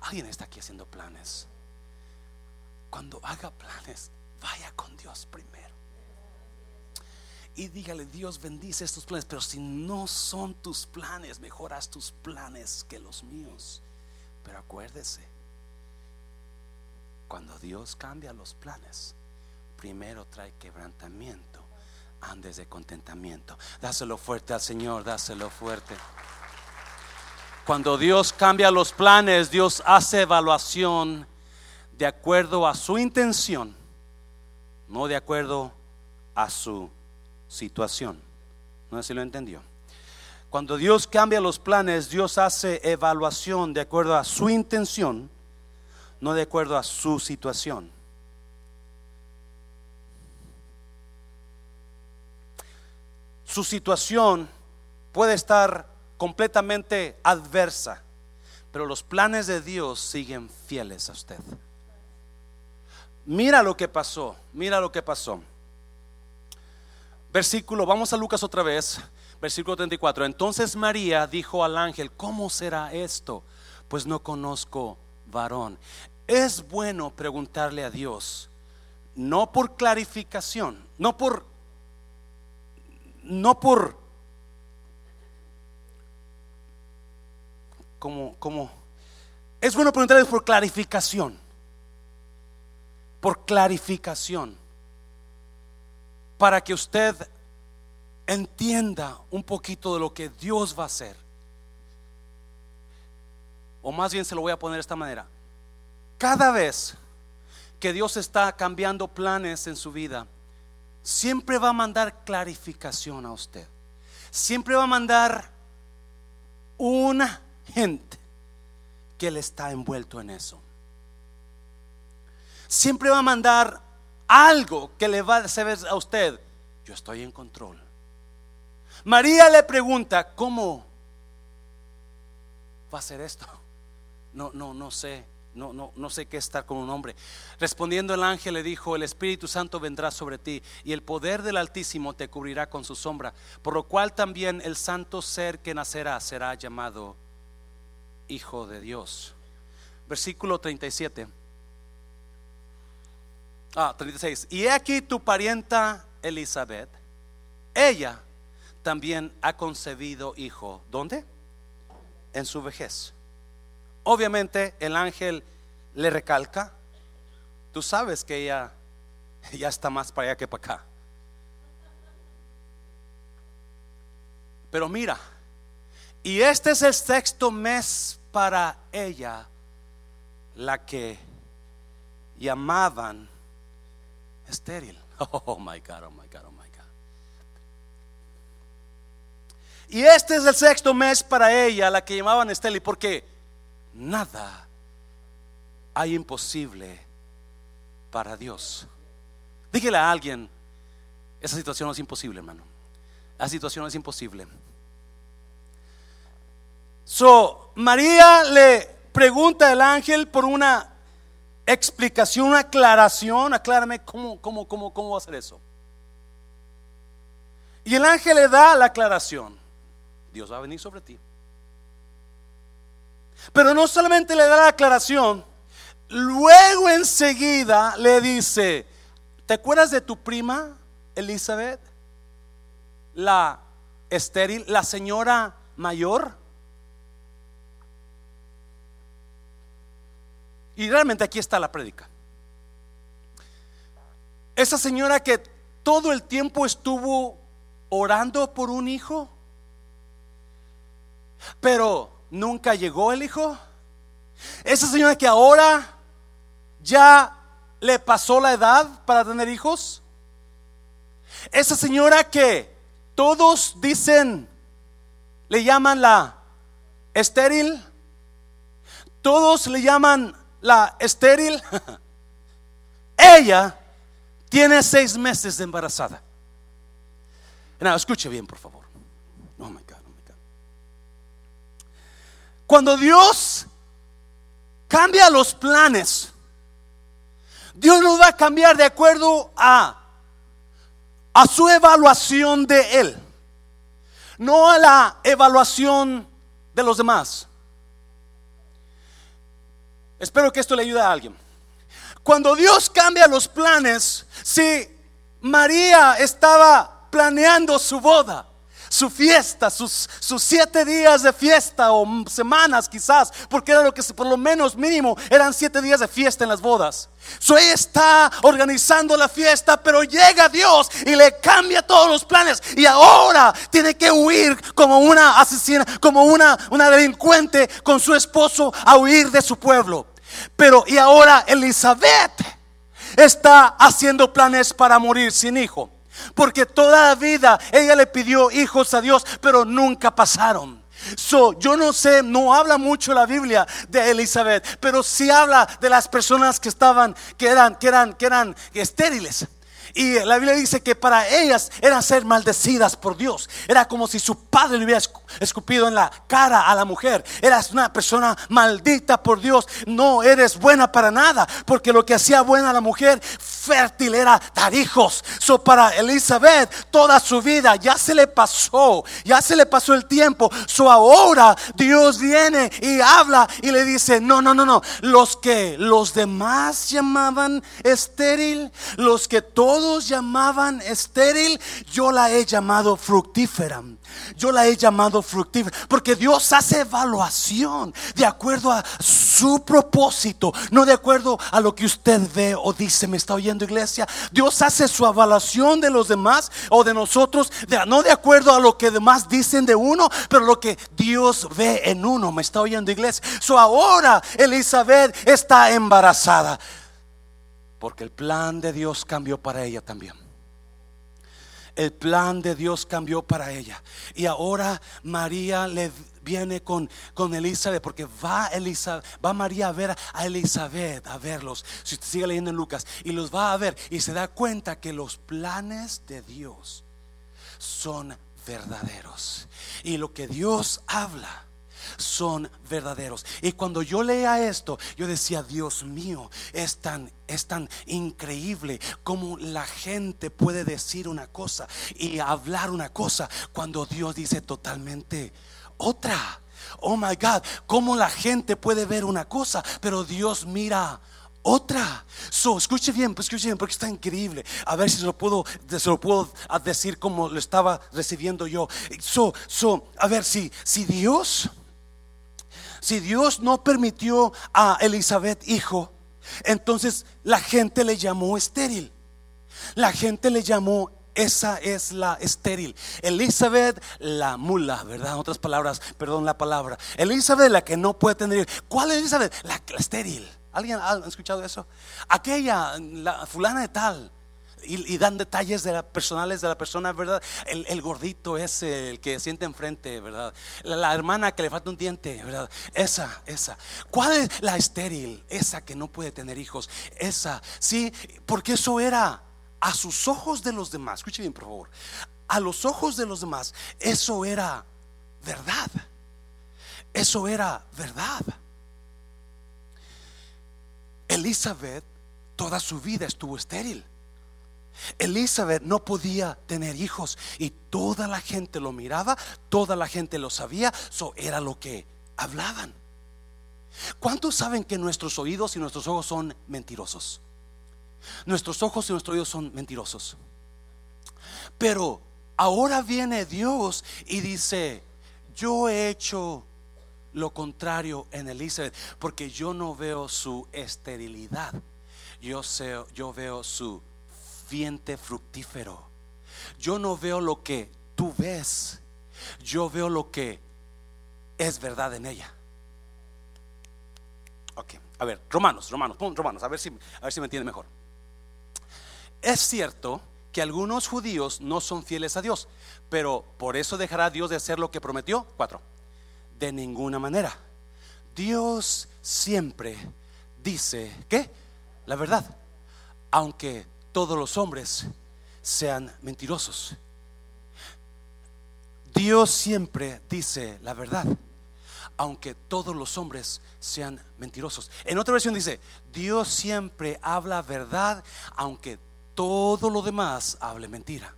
[SPEAKER 1] Alguien está aquí haciendo planes. Cuando haga planes, vaya con Dios primero. Y dígale, Dios bendice estos planes, pero si no son tus planes, mejoras tus planes que los míos. Pero acuérdese, cuando Dios cambia los planes, primero trae quebrantamiento andes de contentamiento. Dáselo fuerte al Señor, dáselo fuerte. Cuando Dios cambia los planes, Dios hace evaluación de acuerdo a su intención no de acuerdo a su situación. No sé si lo entendió. Cuando Dios cambia los planes, Dios hace evaluación de acuerdo a su intención, no de acuerdo a su situación. Su situación puede estar completamente adversa, pero los planes de Dios siguen fieles a usted. Mira lo que pasó, mira lo que pasó. Versículo, vamos a Lucas otra vez, versículo 34. Entonces María dijo al ángel, ¿cómo será esto? Pues no conozco varón. Es bueno preguntarle a Dios, no por clarificación, no por, no por, como, como, es bueno preguntarle por clarificación, por clarificación para que usted entienda un poquito de lo que Dios va a hacer. O más bien se lo voy a poner de esta manera. Cada vez que Dios está cambiando planes en su vida, siempre va a mandar clarificación a usted. Siempre va a mandar una gente que le está envuelto en eso. Siempre va a mandar algo que le va a decir a usted, yo estoy en control. María le pregunta, ¿cómo va a ser esto? No, no, no sé. No, no, no sé qué estar con un hombre. Respondiendo el ángel le dijo, el Espíritu Santo vendrá sobre ti y el poder del Altísimo te cubrirá con su sombra, por lo cual también el santo ser que nacerá será llamado Hijo de Dios. Versículo 37. Ah, 36. Y aquí tu parienta Elizabeth, ella también ha concebido hijo. ¿Dónde? En su vejez. Obviamente el ángel le recalca, tú sabes que ella ya está más para allá que para acá. Pero mira, y este es el sexto mes para ella, la que llamaban estéril. Oh my God, oh my God, oh my God. Y este es el sexto mes para ella, la que llamaban estéril, porque nada hay imposible para Dios. Dígale a alguien, esa situación no es imposible, hermano. La situación es imposible. So, María le pregunta al ángel por una explicación, una aclaración, aclárame cómo, cómo, cómo, cómo va a hacer eso. Y el ángel le da la aclaración. Dios va a venir sobre ti. Pero no solamente le da la aclaración, luego enseguida le dice, ¿te acuerdas de tu prima Elizabeth? La estéril, la señora mayor. Y realmente aquí está la prédica. Esa señora que todo el tiempo estuvo orando por un hijo, pero nunca llegó el hijo. Esa señora que ahora ya le pasó la edad para tener hijos. Esa señora que todos dicen, le llaman la estéril. Todos le llaman la estéril, ella tiene seis meses de embarazada. Escuche bien, por favor. Oh my God, oh my God. Cuando Dios cambia los planes, Dios no va a cambiar de acuerdo a, a su evaluación de Él, no a la evaluación de los demás. Espero que esto le ayude a alguien. Cuando Dios cambia los planes, si María estaba planeando su boda, su fiesta, sus, sus, siete días de fiesta o semanas quizás, porque era lo que por lo menos mínimo eran siete días de fiesta en las bodas. So ella está organizando la fiesta, pero llega Dios y le cambia todos los planes y ahora tiene que huir como una asesina, como una, una delincuente con su esposo a huir de su pueblo. Pero y ahora Elizabeth está haciendo planes para morir sin hijo. Porque toda la vida ella le pidió hijos a Dios, pero nunca pasaron. So, yo no sé, no habla mucho la Biblia de Elizabeth, pero sí habla de las personas que estaban, que eran, que eran, que eran estériles. Y la Biblia dice que para ellas eran ser maldecidas por Dios. Era como si su padre le hubiera escupido en la cara a la mujer. Eras una persona maldita por Dios. No eres buena para nada. Porque lo que hacía buena a la mujer fértil era dar hijos. So para Elizabeth toda su vida ya se le pasó. Ya se le pasó el tiempo. So ahora Dios viene y habla y le dice, no, no, no, no. Los que los demás llamaban estéril. Los que todos todos llamaban estéril, yo la he llamado fructífera. Yo la he llamado fructífera. Porque Dios hace evaluación de acuerdo a su propósito, no de acuerdo a lo que usted ve o dice. ¿Me está oyendo iglesia? Dios hace su evaluación de los demás o de nosotros, no de acuerdo a lo que demás dicen de uno, pero lo que Dios ve en uno. ¿Me está oyendo iglesia? So ahora Elizabeth está embarazada. Porque el plan de Dios cambió para ella también. El plan de Dios cambió para ella. Y ahora María le viene con, con Elizabeth, porque va, Elizabeth, va María a ver a Elizabeth, a verlos. Si usted sigue leyendo en Lucas, y los va a ver y se da cuenta que los planes de Dios son verdaderos. Y lo que Dios habla son verdaderos. Y cuando yo leía esto, yo decía, Dios mío, es tan, es tan increíble como la gente puede decir una cosa y hablar una cosa cuando Dios dice totalmente otra. Oh my God, cómo la gente puede ver una cosa, pero Dios mira otra. So, escuche bien, pues escuche bien, porque está increíble. A ver si se lo puedo, lo puedo decir como lo estaba recibiendo yo. So, so, a ver si, si Dios si Dios no permitió a Elizabeth hijo, entonces la gente le llamó estéril. La gente le llamó esa es la estéril. Elizabeth, la mula, ¿verdad? En otras palabras, perdón la palabra. Elizabeth, la que no puede tener. ¿Cuál Elizabeth? La, la estéril. ¿Alguien ha escuchado eso? Aquella, la fulana de tal y, dan detalles de la, personales de la persona, ¿verdad? El, gordito ese, el que siente enfrente, ¿verdad? La, hermana que le falta un diente, ¿verdad? Esa, esa. ¿Cuál es la estéril? Esa que no puede tener hijos. Esa, sí, porque eso era a sus ojos de los demás. Escuche bien, por favor. A los ojos de los demás, eso era verdad. Eso era verdad. Elizabeth toda su vida estuvo estéril. Elizabeth no podía tener hijos y toda la gente lo miraba, toda la gente lo sabía, eso era lo que hablaban. ¿Cuántos saben que nuestros oídos y nuestros ojos son mentirosos? Nuestros ojos y nuestros oídos son mentirosos. Pero ahora viene Dios y dice, yo he hecho lo contrario en Elizabeth porque yo no veo su esterilidad. Yo, sé, yo veo su vientre fructífero. Yo no veo lo que tú ves, yo veo lo que es verdad en ella. Ok, a ver, Romanos, Romanos, pon Romanos, a ver si, a ver si me entiende mejor. Es cierto que algunos judíos no son fieles a Dios, pero por eso dejará Dios de hacer lo que prometió. Cuatro, de ninguna manera. Dios siempre dice que la verdad, aunque todos los hombres sean mentirosos. Dios siempre dice la verdad, aunque todos los hombres sean mentirosos. En otra versión dice, Dios siempre habla verdad, aunque todo lo demás hable mentira.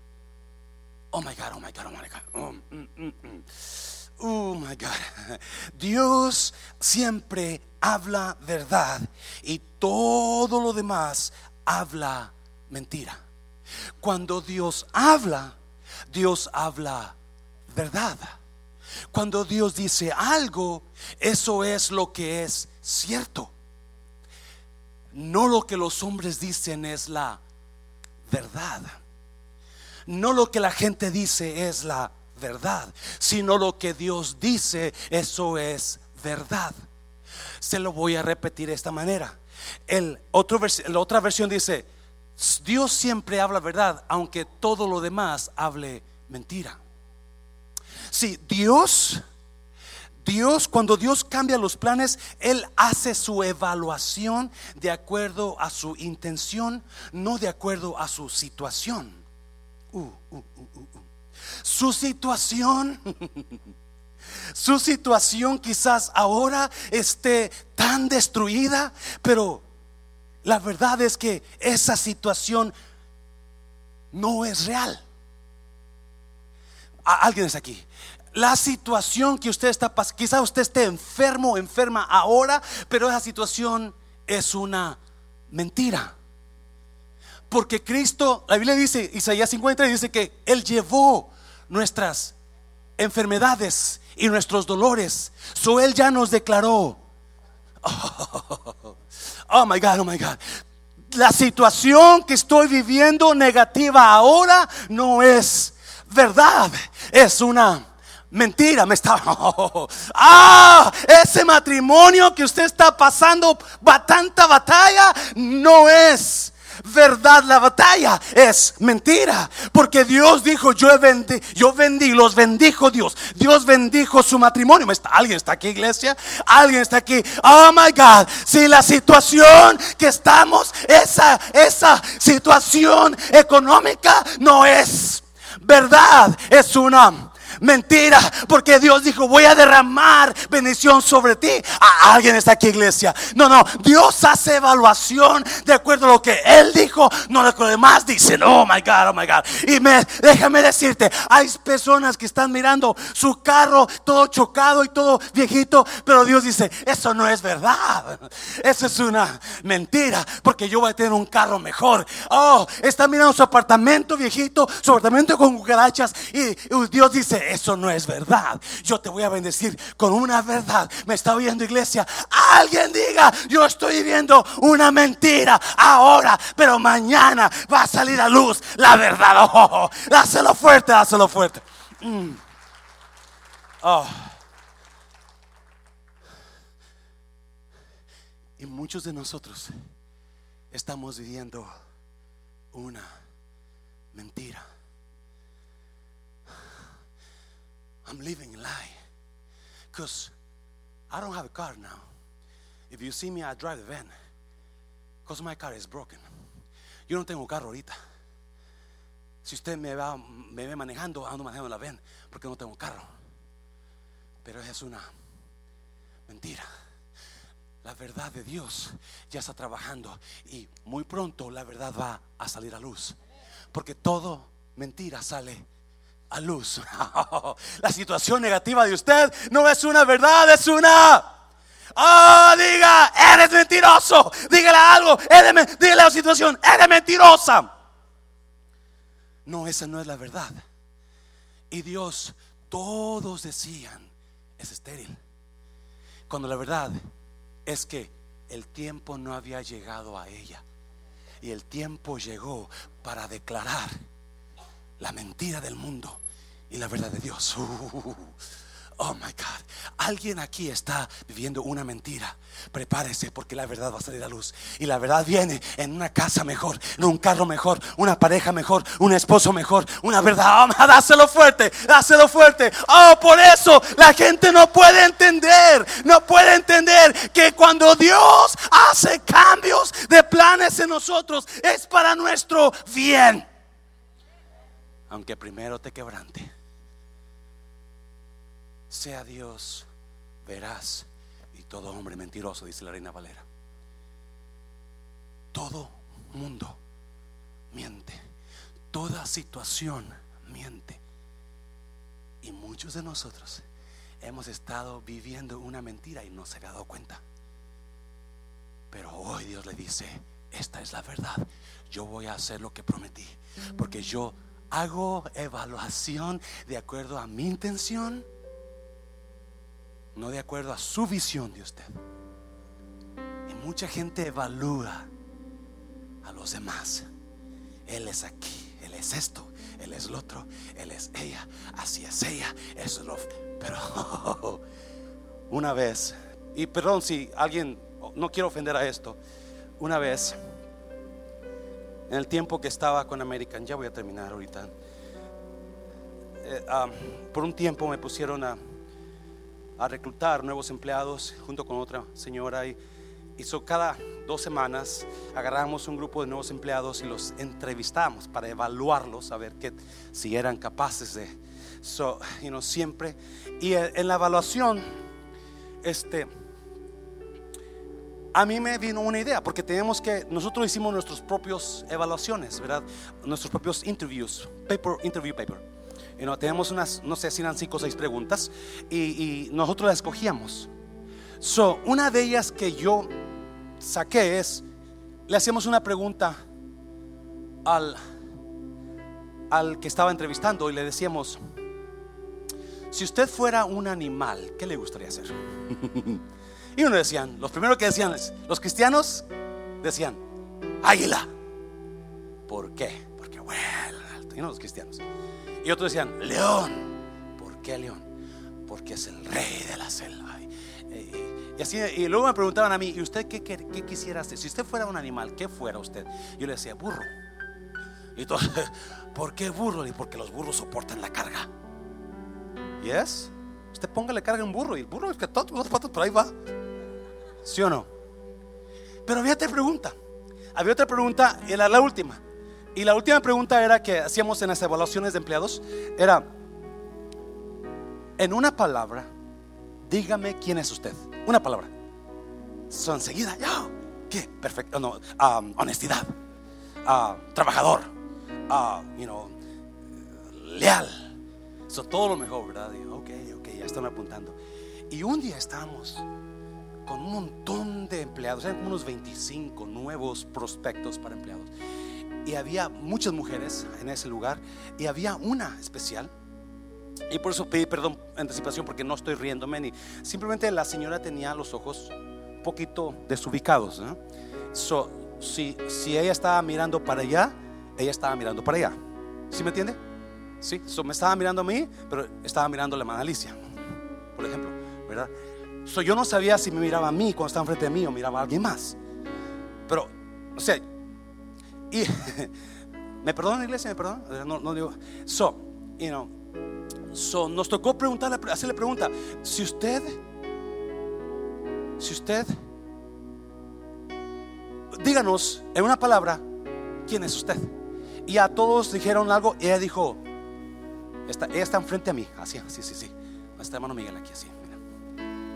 [SPEAKER 1] Oh my God, oh my God, oh my God. Oh, mm, mm, mm. oh my God. Dios siempre habla verdad y todo lo demás habla mentira. Cuando Dios habla, Dios habla verdad. Cuando Dios dice algo, eso es lo que es cierto. No lo que los hombres dicen es la verdad. No lo que la gente dice es la verdad, sino lo que Dios dice, eso es verdad. Se lo voy a repetir de esta manera. El la otra versión dice, Dios siempre habla verdad, aunque todo lo demás hable mentira. Si Dios, Dios, cuando Dios cambia los planes, Él hace su evaluación de acuerdo a su intención, no de acuerdo a su situación. Uh, uh, uh. Su situación, su situación quizás ahora esté tan destruida, pero la verdad es que esa situación no es real. Alguien es aquí. La situación que usted está pasando, quizás usted esté enfermo enferma ahora, pero esa situación es una mentira. Porque Cristo, la Biblia dice, Isaías 53 dice que Él llevó nuestras enfermedades y nuestros dolores. So Él ya nos declaró. Oh my God, oh my God. La situación que estoy viviendo negativa ahora no es verdad, es una mentira. Me está. Ah, ese matrimonio que usted está pasando tanta batalla no es verdad la batalla es mentira. Porque Dios dijo yo vendí yo vendí los bendijo Dios. Dios bendijo su matrimonio. ¿Me está- alguien está aquí iglesia alguien está aquí oh my God. Si la situación que estamos esa esa situación económica no es verdad es una Mentira, porque Dios dijo, voy a derramar bendición sobre ti. A alguien está aquí, iglesia. No, no, Dios hace evaluación de acuerdo a lo que Él dijo, no lo que los demás dicen. Oh my God, oh my God. Y me, déjame decirte, hay personas que están mirando su carro todo chocado y todo viejito, pero Dios dice, eso no es verdad. Eso es una mentira, porque yo voy a tener un carro mejor. Oh, está mirando su apartamento viejito, su apartamento con cucarachas, y Dios dice, eso no es verdad. Yo te voy a bendecir con una verdad. Me está oyendo iglesia. Alguien diga, yo estoy viviendo una mentira ahora, pero mañana va a salir a luz la verdad. Oh, dáselo fuerte, dáselo fuerte. Mm. Oh. Y muchos de nosotros estamos viviendo una mentira. I'm living a lie. Because I don't have a car now. If you see me, I drive the van. Because my car is broken. Yo no tengo carro ahorita. Si usted me, va, me ve manejando, ando manejando la van porque no tengo carro. Pero es una mentira. La verdad de Dios ya está trabajando y muy pronto la verdad va a salir a luz. Porque todo mentira sale a luz. La situación negativa de usted no es una verdad, es una... Oh, diga, eres mentiroso. Dígale algo, dígale la situación, eres mentirosa. No, esa no es la verdad. Y Dios, todos decían, es estéril. Cuando la verdad es que el tiempo no había llegado a ella. Y el tiempo llegó para declarar la mentira del mundo y la verdad de Dios. Uh, oh my God. Alguien aquí está viviendo una mentira. Prepárese porque la verdad va a salir a luz. Y la verdad viene en una casa mejor, en un carro mejor, una pareja mejor, un esposo mejor, una verdad. Oh, dáselo fuerte, dáselo fuerte. Oh, por eso la gente no puede entender, no puede entender que cuando Dios hace cambios de planes en nosotros es para nuestro bien aunque primero te quebrante. Sea Dios veraz y todo hombre mentiroso, dice la reina Valera. Todo mundo miente, toda situación miente. Y muchos de nosotros hemos estado viviendo una mentira y no se había dado cuenta. Pero hoy Dios le dice, esta es la verdad. Yo voy a hacer lo que prometí. Porque yo hago evaluación de acuerdo a mi intención, no de acuerdo a su visión de usted. Y mucha gente evalúa a los demás. Él es aquí, él es esto, él es lo otro, él es ella, así es ella, es. Pero una vez, y perdón si alguien, no quiero ofender a esto, una vez, en el tiempo que estaba con American, ya voy a terminar ahorita, eh, ah, por un tiempo me pusieron a, a, reclutar nuevos empleados junto con otra señora y hizo cada dos semanas agarramos un grupo de nuevos empleados y los entrevistamos para evaluarlos, a ver si eran capaces de, so, you know, siempre. Y en la evaluación, este, a mí me vino una idea, porque tenemos que, nosotros hicimos nuestras propias evaluaciones, ¿verdad? Nuestros propios interviews, paper, interview paper. Y no, tenemos unas, no sé si eran cinco o seis preguntas, y, nosotros las escogíamos. So, una de ellas que yo saqué es, le hacíamos una pregunta al, al que estaba entrevistando y le decíamos, si usted fuera un animal, ¿qué le gustaría hacer? y uno decían, los primeros que decían, los cristianos decían, águila. ¿Por qué? Porque vuelan alto. Y no los cristianos. Y otros decían, león. ¿Por qué león? Porque es el rey de la selva. Y, así, y luego me preguntaban a mí, ¿y usted qué, qué, qué quisiera hacer? Si usted fuera un animal, ¿qué fuera usted? Yo le decía, burro. Y todo, ¿por qué burro? Y porque los burros soportan la carga. Yes. Usted póngale carga a un burro y el burro es que todos los patos por ahí va. ¿Sí o no? Pero había otra pregunta. Había otra pregunta, era la última. Y la última pregunta era que hacíamos en las evaluaciones de empleados era en una palabra, dígame quién es usted. Una palabra. So, enseguida, yo, ¿qué? Perfecto, no, honestidad, trabajador, uh, you know, leal, So, todo lo mejor, ¿verdad? Y, ok, ok, ya están apuntando. Y un día estábamos con un montón de empleados, eran como unos 25 nuevos prospectos para empleados. Y había muchas mujeres en ese lugar y había una especial. Y por eso pedí perdón anticipación porque no estoy riéndome ni simplemente la señora tenía los ojos un poquito desubicados. So, si, si ella estaba mirando para allá, ella estaba mirando para allá. ¿Sí me entiende? Sí, me estaba mirando a mí, pero estaba mirando a la hermana Alicia, por ejemplo, ¿verdad? So, yo no sabía si me miraba a mí cuando estaba enfrente de mí o miraba a alguien más. Pero, o sea, y me perdona iglesia, me perdona, no, no digo. So, you know, so nos tocó preguntarle, hacerle pregunta, si usted, si usted, díganos en una palabra, ¿quién es usted? Y a todos dijeron algo y ella dijo, Está, ella está enfrente a mí, así, así, sí, sí. Está hermano Miguel aquí, así, mira.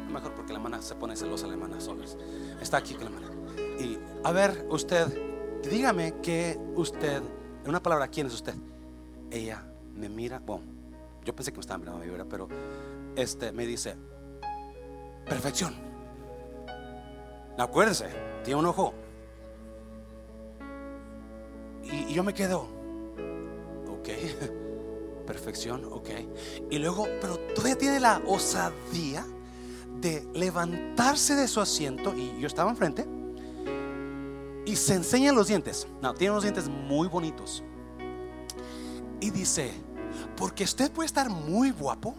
[SPEAKER 1] Mejor porque la hermana se pone celosa, la hermana solos. Está aquí con la hermana. Y a ver, usted, dígame que usted, en una palabra, ¿quién es usted? Ella me mira, bueno, yo pensé que me estaba mirando a mí, pero este me dice, perfección. Acuérdese, tiene un ojo. Y, y yo me quedo, ok. perfección, ok. Y luego, pero todavía tiene la osadía de levantarse de su asiento, y yo estaba enfrente, y se enseñan los dientes. No, tiene unos dientes muy bonitos. Y dice, porque usted puede estar muy guapo,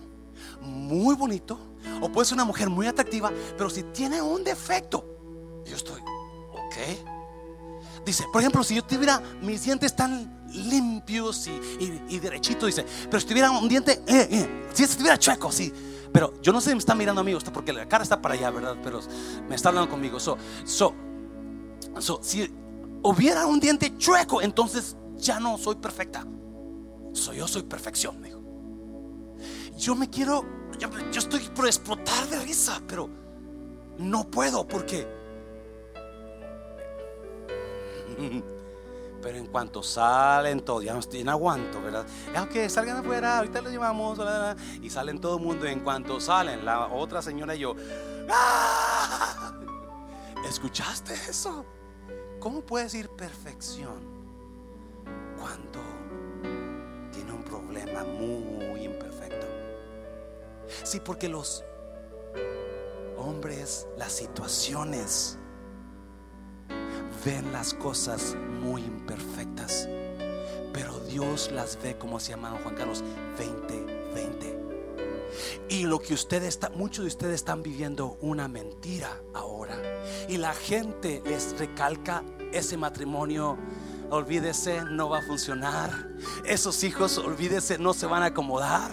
[SPEAKER 1] muy bonito, o puede ser una mujer muy atractiva, pero si tiene un defecto, yo estoy, ok. Dice, por ejemplo, si yo tuviera mis dientes tan limpios y, derechitos, dice, pero si tuviera un diente, eh, eh, si estuviera chueco, sí. Pero yo no sé si me está mirando a mí, porque la cara está para allá, ¿verdad? Pero me está hablando conmigo. So, so, so, si hubiera un diente chueco, entonces ya no soy perfecta. Soy yo soy perfección, dijo. Yo me quiero, yo, estoy por explotar de risa, pero no puedo porque Pero en cuanto salen todos, ya no, estoy, aguanto, ¿verdad? Aunque salgan afuera, ahorita los llevamos, y salen todo el mundo. en cuanto salen, la otra señora y yo, ¡Ah! ¿escuchaste eso? ¿Cómo puedes decir perfección cuando tiene un problema muy imperfecto? Sí, porque los hombres, las situaciones, ven las cosas muy imperfectas, pero Dios las ve como se llama Juan Carlos 2020. Y lo que ustedes está, muchos de ustedes están viviendo una mentira ahora. y la gente les recalca ese matrimonio olvídese, no va a funcionar. Esos hijos, olvídese, no se van a acomodar.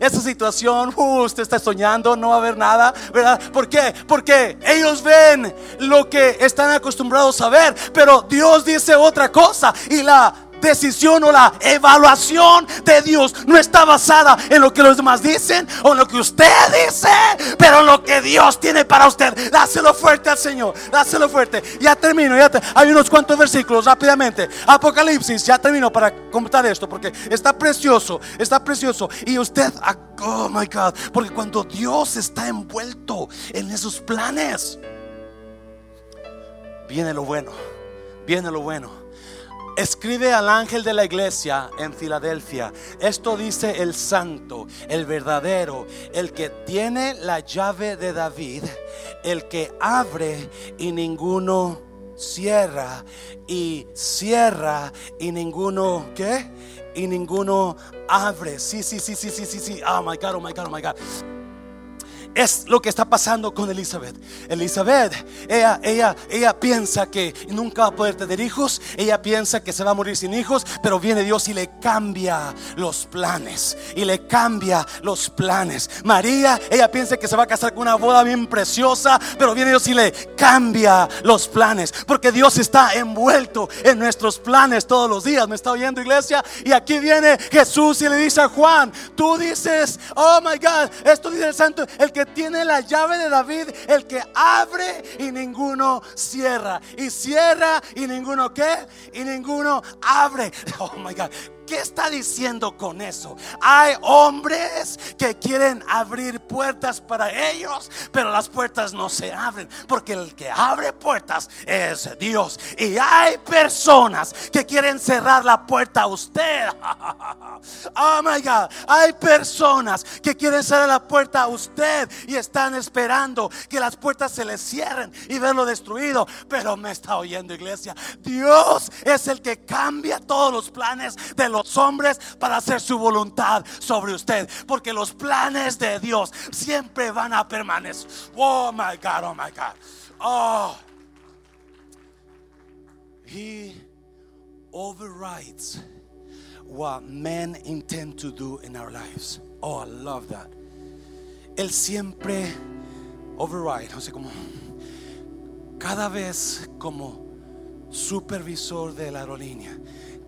[SPEAKER 1] Esa situación, uh, usted está soñando, no va a haber nada, ¿verdad? ¿Por qué? Porque ellos ven lo que están acostumbrados a ver, pero Dios dice otra cosa y la decisión o la evaluación de Dios no está basada en lo que los demás dicen o en lo que usted dice, pero en lo que Dios tiene para usted. Dáselo fuerte al Señor, dáselo fuerte. Ya termino, ya hay unos cuantos versículos rápidamente. Apocalipsis, ya termino para completar esto porque está precioso, está precioso. Y usted, oh my God, porque cuando Dios está envuelto en esos planes, viene lo bueno, viene lo bueno. Escribe al ángel de la iglesia en Filadelfia. Esto dice el santo, el verdadero, el que tiene la llave de David, el que abre y ninguno cierra y cierra y ninguno ¿qué? Y ninguno abre. Sí, sí, sí, sí, sí, sí, sí. Oh my God, oh my God, oh my God es lo que está pasando con Elizabeth. Elizabeth, ella, ella, ella piensa que nunca va a poder tener hijos. Ella piensa que se va a morir sin hijos. Pero viene Dios y le cambia los planes. Y le cambia los planes. María, ella piensa que se va a casar con una boda bien preciosa. Pero viene Dios y le cambia los planes. Porque Dios está envuelto en nuestros planes todos los días. ¿Me está oyendo, iglesia? Y aquí viene Jesús y le dice a Juan: Tú dices, oh my God, esto dice el santo, el que tiene la llave de David, el que abre y ninguno cierra. Y cierra y ninguno qué? Y ninguno abre. Oh my God. ¿Qué está diciendo con eso? Hay hombres que quieren abrir puertas para ellos, pero las puertas no se abren, porque el que abre puertas es Dios. Y hay personas que quieren cerrar la puerta a usted. Oh my God, hay personas que quieren cerrar la puerta a usted y están esperando que las puertas se les cierren y verlo destruido. Pero me está oyendo, iglesia. Dios es el que cambia todos los planes de los hombres para hacer su voluntad sobre usted. Porque los planes de Dios siempre van a permanecer. Oh my God, oh my God. Oh. He overrides what men intend to do in our lives. Oh, I love that. Él siempre override, no sé cómo. Cada vez como supervisor de la aerolínea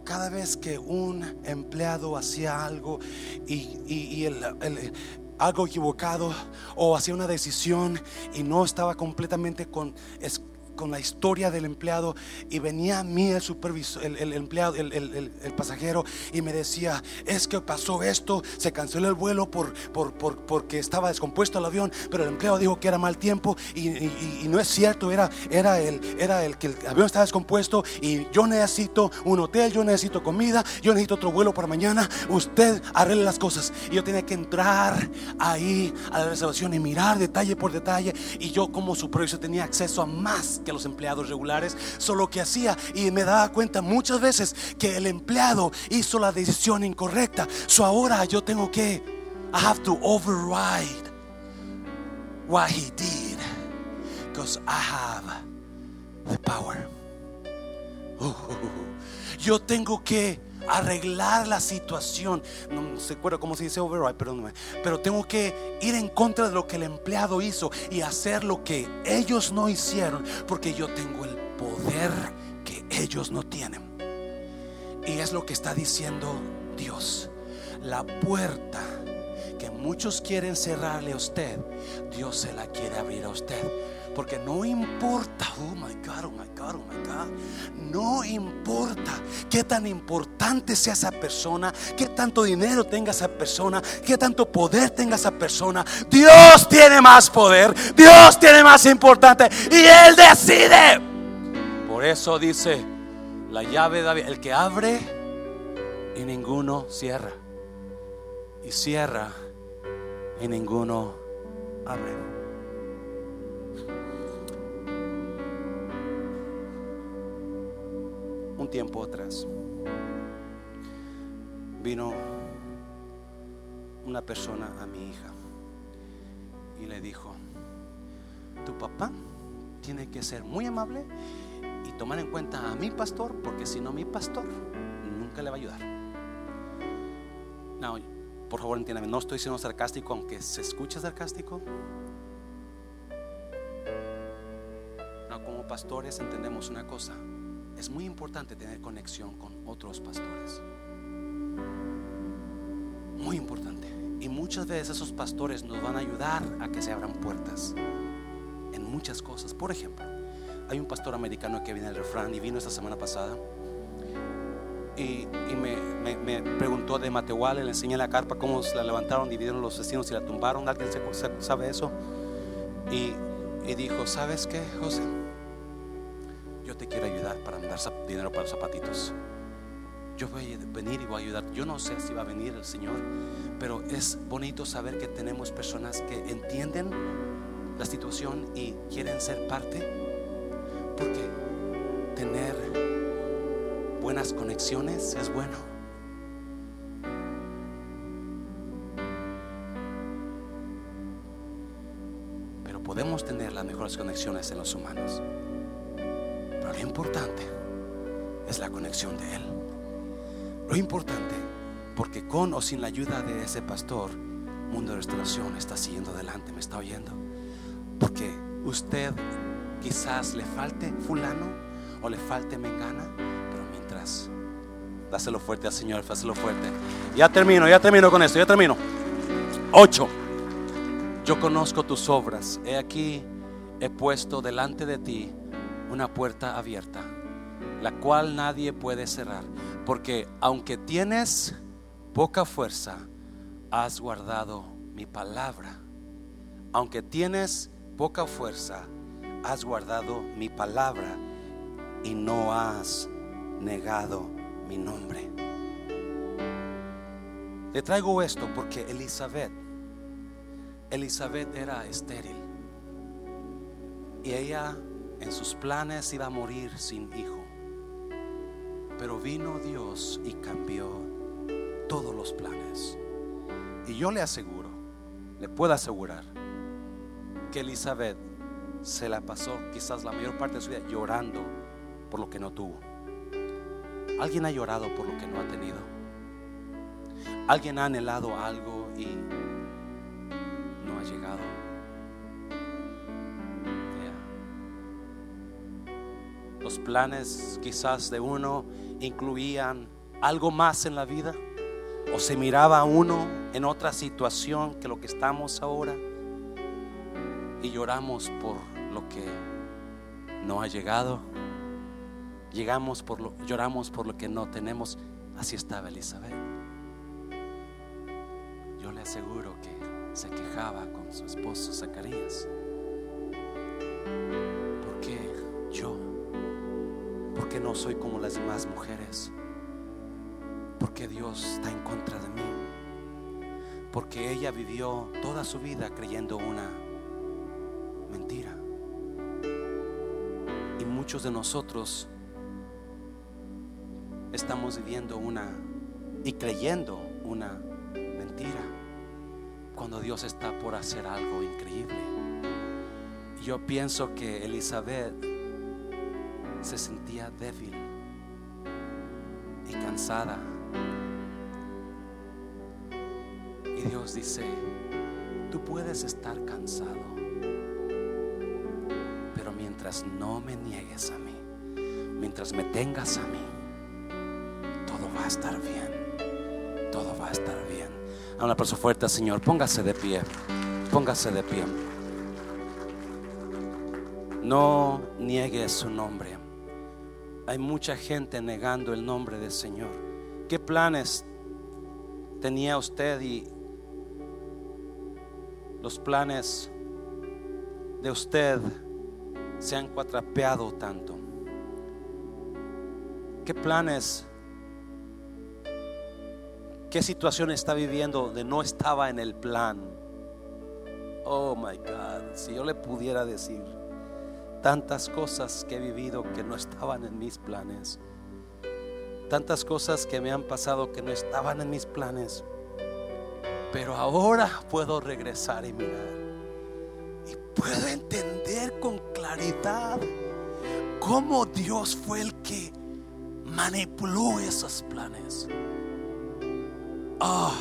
[SPEAKER 1] cada vez que un empleado hacía algo y, el, algo equivocado o hacía una decisión y no estaba completamente con, con la historia del empleado y venía a mí el supervisor, el, empleado, el, el, pasajero y me decía, es que pasó esto, se canceló el vuelo por, por, por, porque estaba descompuesto el avión, pero el empleado dijo que era mal tiempo y, no es cierto, era, era, el, era el que el avión estaba descompuesto y yo necesito un hotel, yo necesito comida, yo necesito otro vuelo para mañana, usted arregle las cosas. Y yo tenía que entrar ahí a la reservación y mirar detalle por detalle y yo como supervisor tenía acceso a más que los empleados regulares, solo que hacía y me daba cuenta muchas veces que el empleado hizo la decisión incorrecta. So ahora yo tengo que, I have to override what he did because I have the power. yo tengo que arreglar la situación. No se acuerda cómo se dice override, pero, pero tengo que ir en contra de lo que el empleado hizo y hacer lo que ellos no hicieron, porque yo tengo el poder que ellos no tienen. Y es lo que está diciendo Dios. La puerta que muchos quieren cerrarle a usted, Dios se la quiere abrir a usted. Porque no importa, oh my God, oh my God, oh my God. No importa qué tan importante sea esa persona, qué tanto dinero tenga esa persona, qué tanto poder tenga esa persona. Dios tiene más poder, Dios tiene más importante y Él decide. Por eso dice la llave de David, el que abre y ninguno cierra. Y cierra y ninguno abre. Un tiempo atrás vino una persona a mi hija y le dijo, tu papá tiene que ser muy amable y tomar en cuenta a mi pastor, porque si no, mi pastor nunca le va a ayudar. No, por favor, entiéndame, no estoy siendo sarcástico, aunque se escuche sarcástico. No, como pastores entendemos una cosa. Es muy importante tener conexión con otros pastores. Muy importante. Y muchas veces esos pastores nos van a ayudar a que se abran puertas en muchas cosas. Por ejemplo, hay un pastor americano que viene del refrán y vino esta semana pasada y, me, preguntó de Matehuala, le enseñé la carpa, cómo la levantaron, dividieron los vecinos y la tumbaron. ¿Alguien sabe eso? Y dijo, ¿sabes qué, José? Te quiero ayudar para mandar dinero para los zapatitos. Yo voy a venir y voy a ayudar. Yo no sé si va a venir el Señor, pero es bonito saber que tenemos personas que entienden la situación y quieren ser parte. Porque tener buenas conexiones es bueno. Pero podemos tener las mejores conexiones en los humanos. Lo importante es la conexión de Él. Lo importante, porque con o sin la ayuda de ese pastor, Mundo de Restauración está siguiendo adelante, me está oyendo. Porque usted quizás le falte fulano o le falte mengana, pero mientras, dáselo fuerte al Señor, dáselo fuerte. Ya termino, ya termino con esto, ya termino. Ocho. Yo conozco tus obras. He aquí, he puesto delante de ti una puerta abierta, la cual nadie puede cerrar. Porque aunque tienes poca fuerza, has guardado mi palabra. Aunque tienes poca fuerza, has guardado mi palabra y no has negado mi nombre. Le traigo esto porque Elizabeth, Elizabeth era estéril y ella en sus planes iba a morir sin hijo. Pero vino Dios y cambió todos los planes. Y yo le aseguro, le puedo asegurar, que Elizabeth se la pasó quizás la mayor parte de su vida llorando por lo que no tuvo. Alguien ha llorado por lo que no ha tenido. Alguien ha anhelado algo y no ha llegado. Planes quizás de uno incluían algo más en la vida o se miraba a uno en otra situación que lo que estamos ahora y lloramos por lo que no ha llegado. Llegamos por lo, lloramos por lo que no tenemos. Así estaba Elizabeth. Yo le aseguro que se quejaba con su esposo Zacarías. ¿Por qué no soy como las demás mujeres? ¿Por qué Dios está en contra de mí? Porque ella vivió toda su vida creyendo una mentira. Y muchos de nosotros estamos viviendo una y creyendo una mentira cuando Dios está por hacer algo increíble. Yo pienso que Elizabeth se sentía débil y cansada. Y Dios dice, tú puedes estar cansado, pero mientras no me niegues a mí, mientras me tengas a mí, todo va a estar bien, todo va a estar bien. A una persona fuerte, Señor, póngase de pie, póngase de pie. No niegue su nombre. Hay mucha gente negando el nombre del Señor. ¿Qué planes tenía usted y los planes de usted se han cuatrapeado tanto? ¿Qué planes, qué situación está viviendo donde no estaba en el plan? Oh my God, si yo le pudiera decir tantas cosas que he vivido que no estaban en mis planes. Tantas cosas que me han pasado que no estaban en mis planes. Pero ahora puedo regresar y mirar. Y puedo entender con claridad cómo Dios fue el que manipuló esos planes. Ah.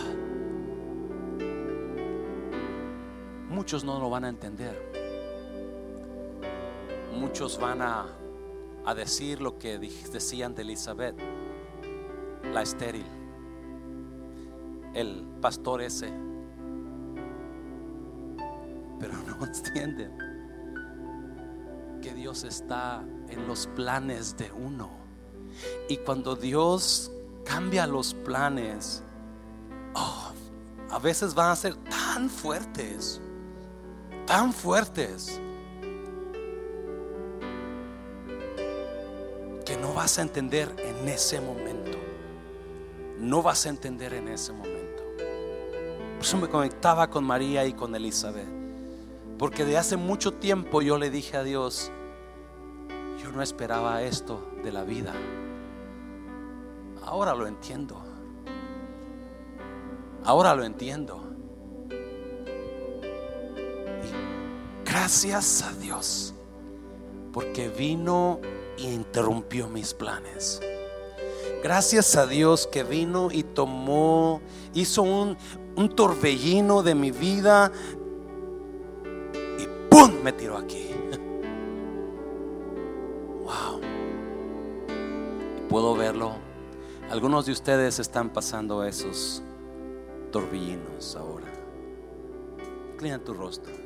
[SPEAKER 1] muchos no lo van a entender. Muchos van a, a decir lo que decían de Elizabeth, la estéril, el pastor ese. Pero no entienden que Dios está en los planes de uno. Y cuando Dios cambia los planes, oh, a veces van a ser tan fuertes, tan fuertes, vas a entender en ese momento. No vas a entender en ese momento. Por eso me conectaba con María y con Elizabeth. Porque de hace mucho tiempo yo le dije a Dios, yo no esperaba esto de la vida. Ahora lo entiendo. Ahora lo entiendo. Y gracias a Dios, porque vino interrumpió mis planes. Gracias a Dios que vino y tomó, hizo un, un torbellino de mi vida y ¡pum! me tiró aquí. Wow. Puedo verlo. Algunos de ustedes están pasando esos torbellinos ahora. Inclina tu rostro.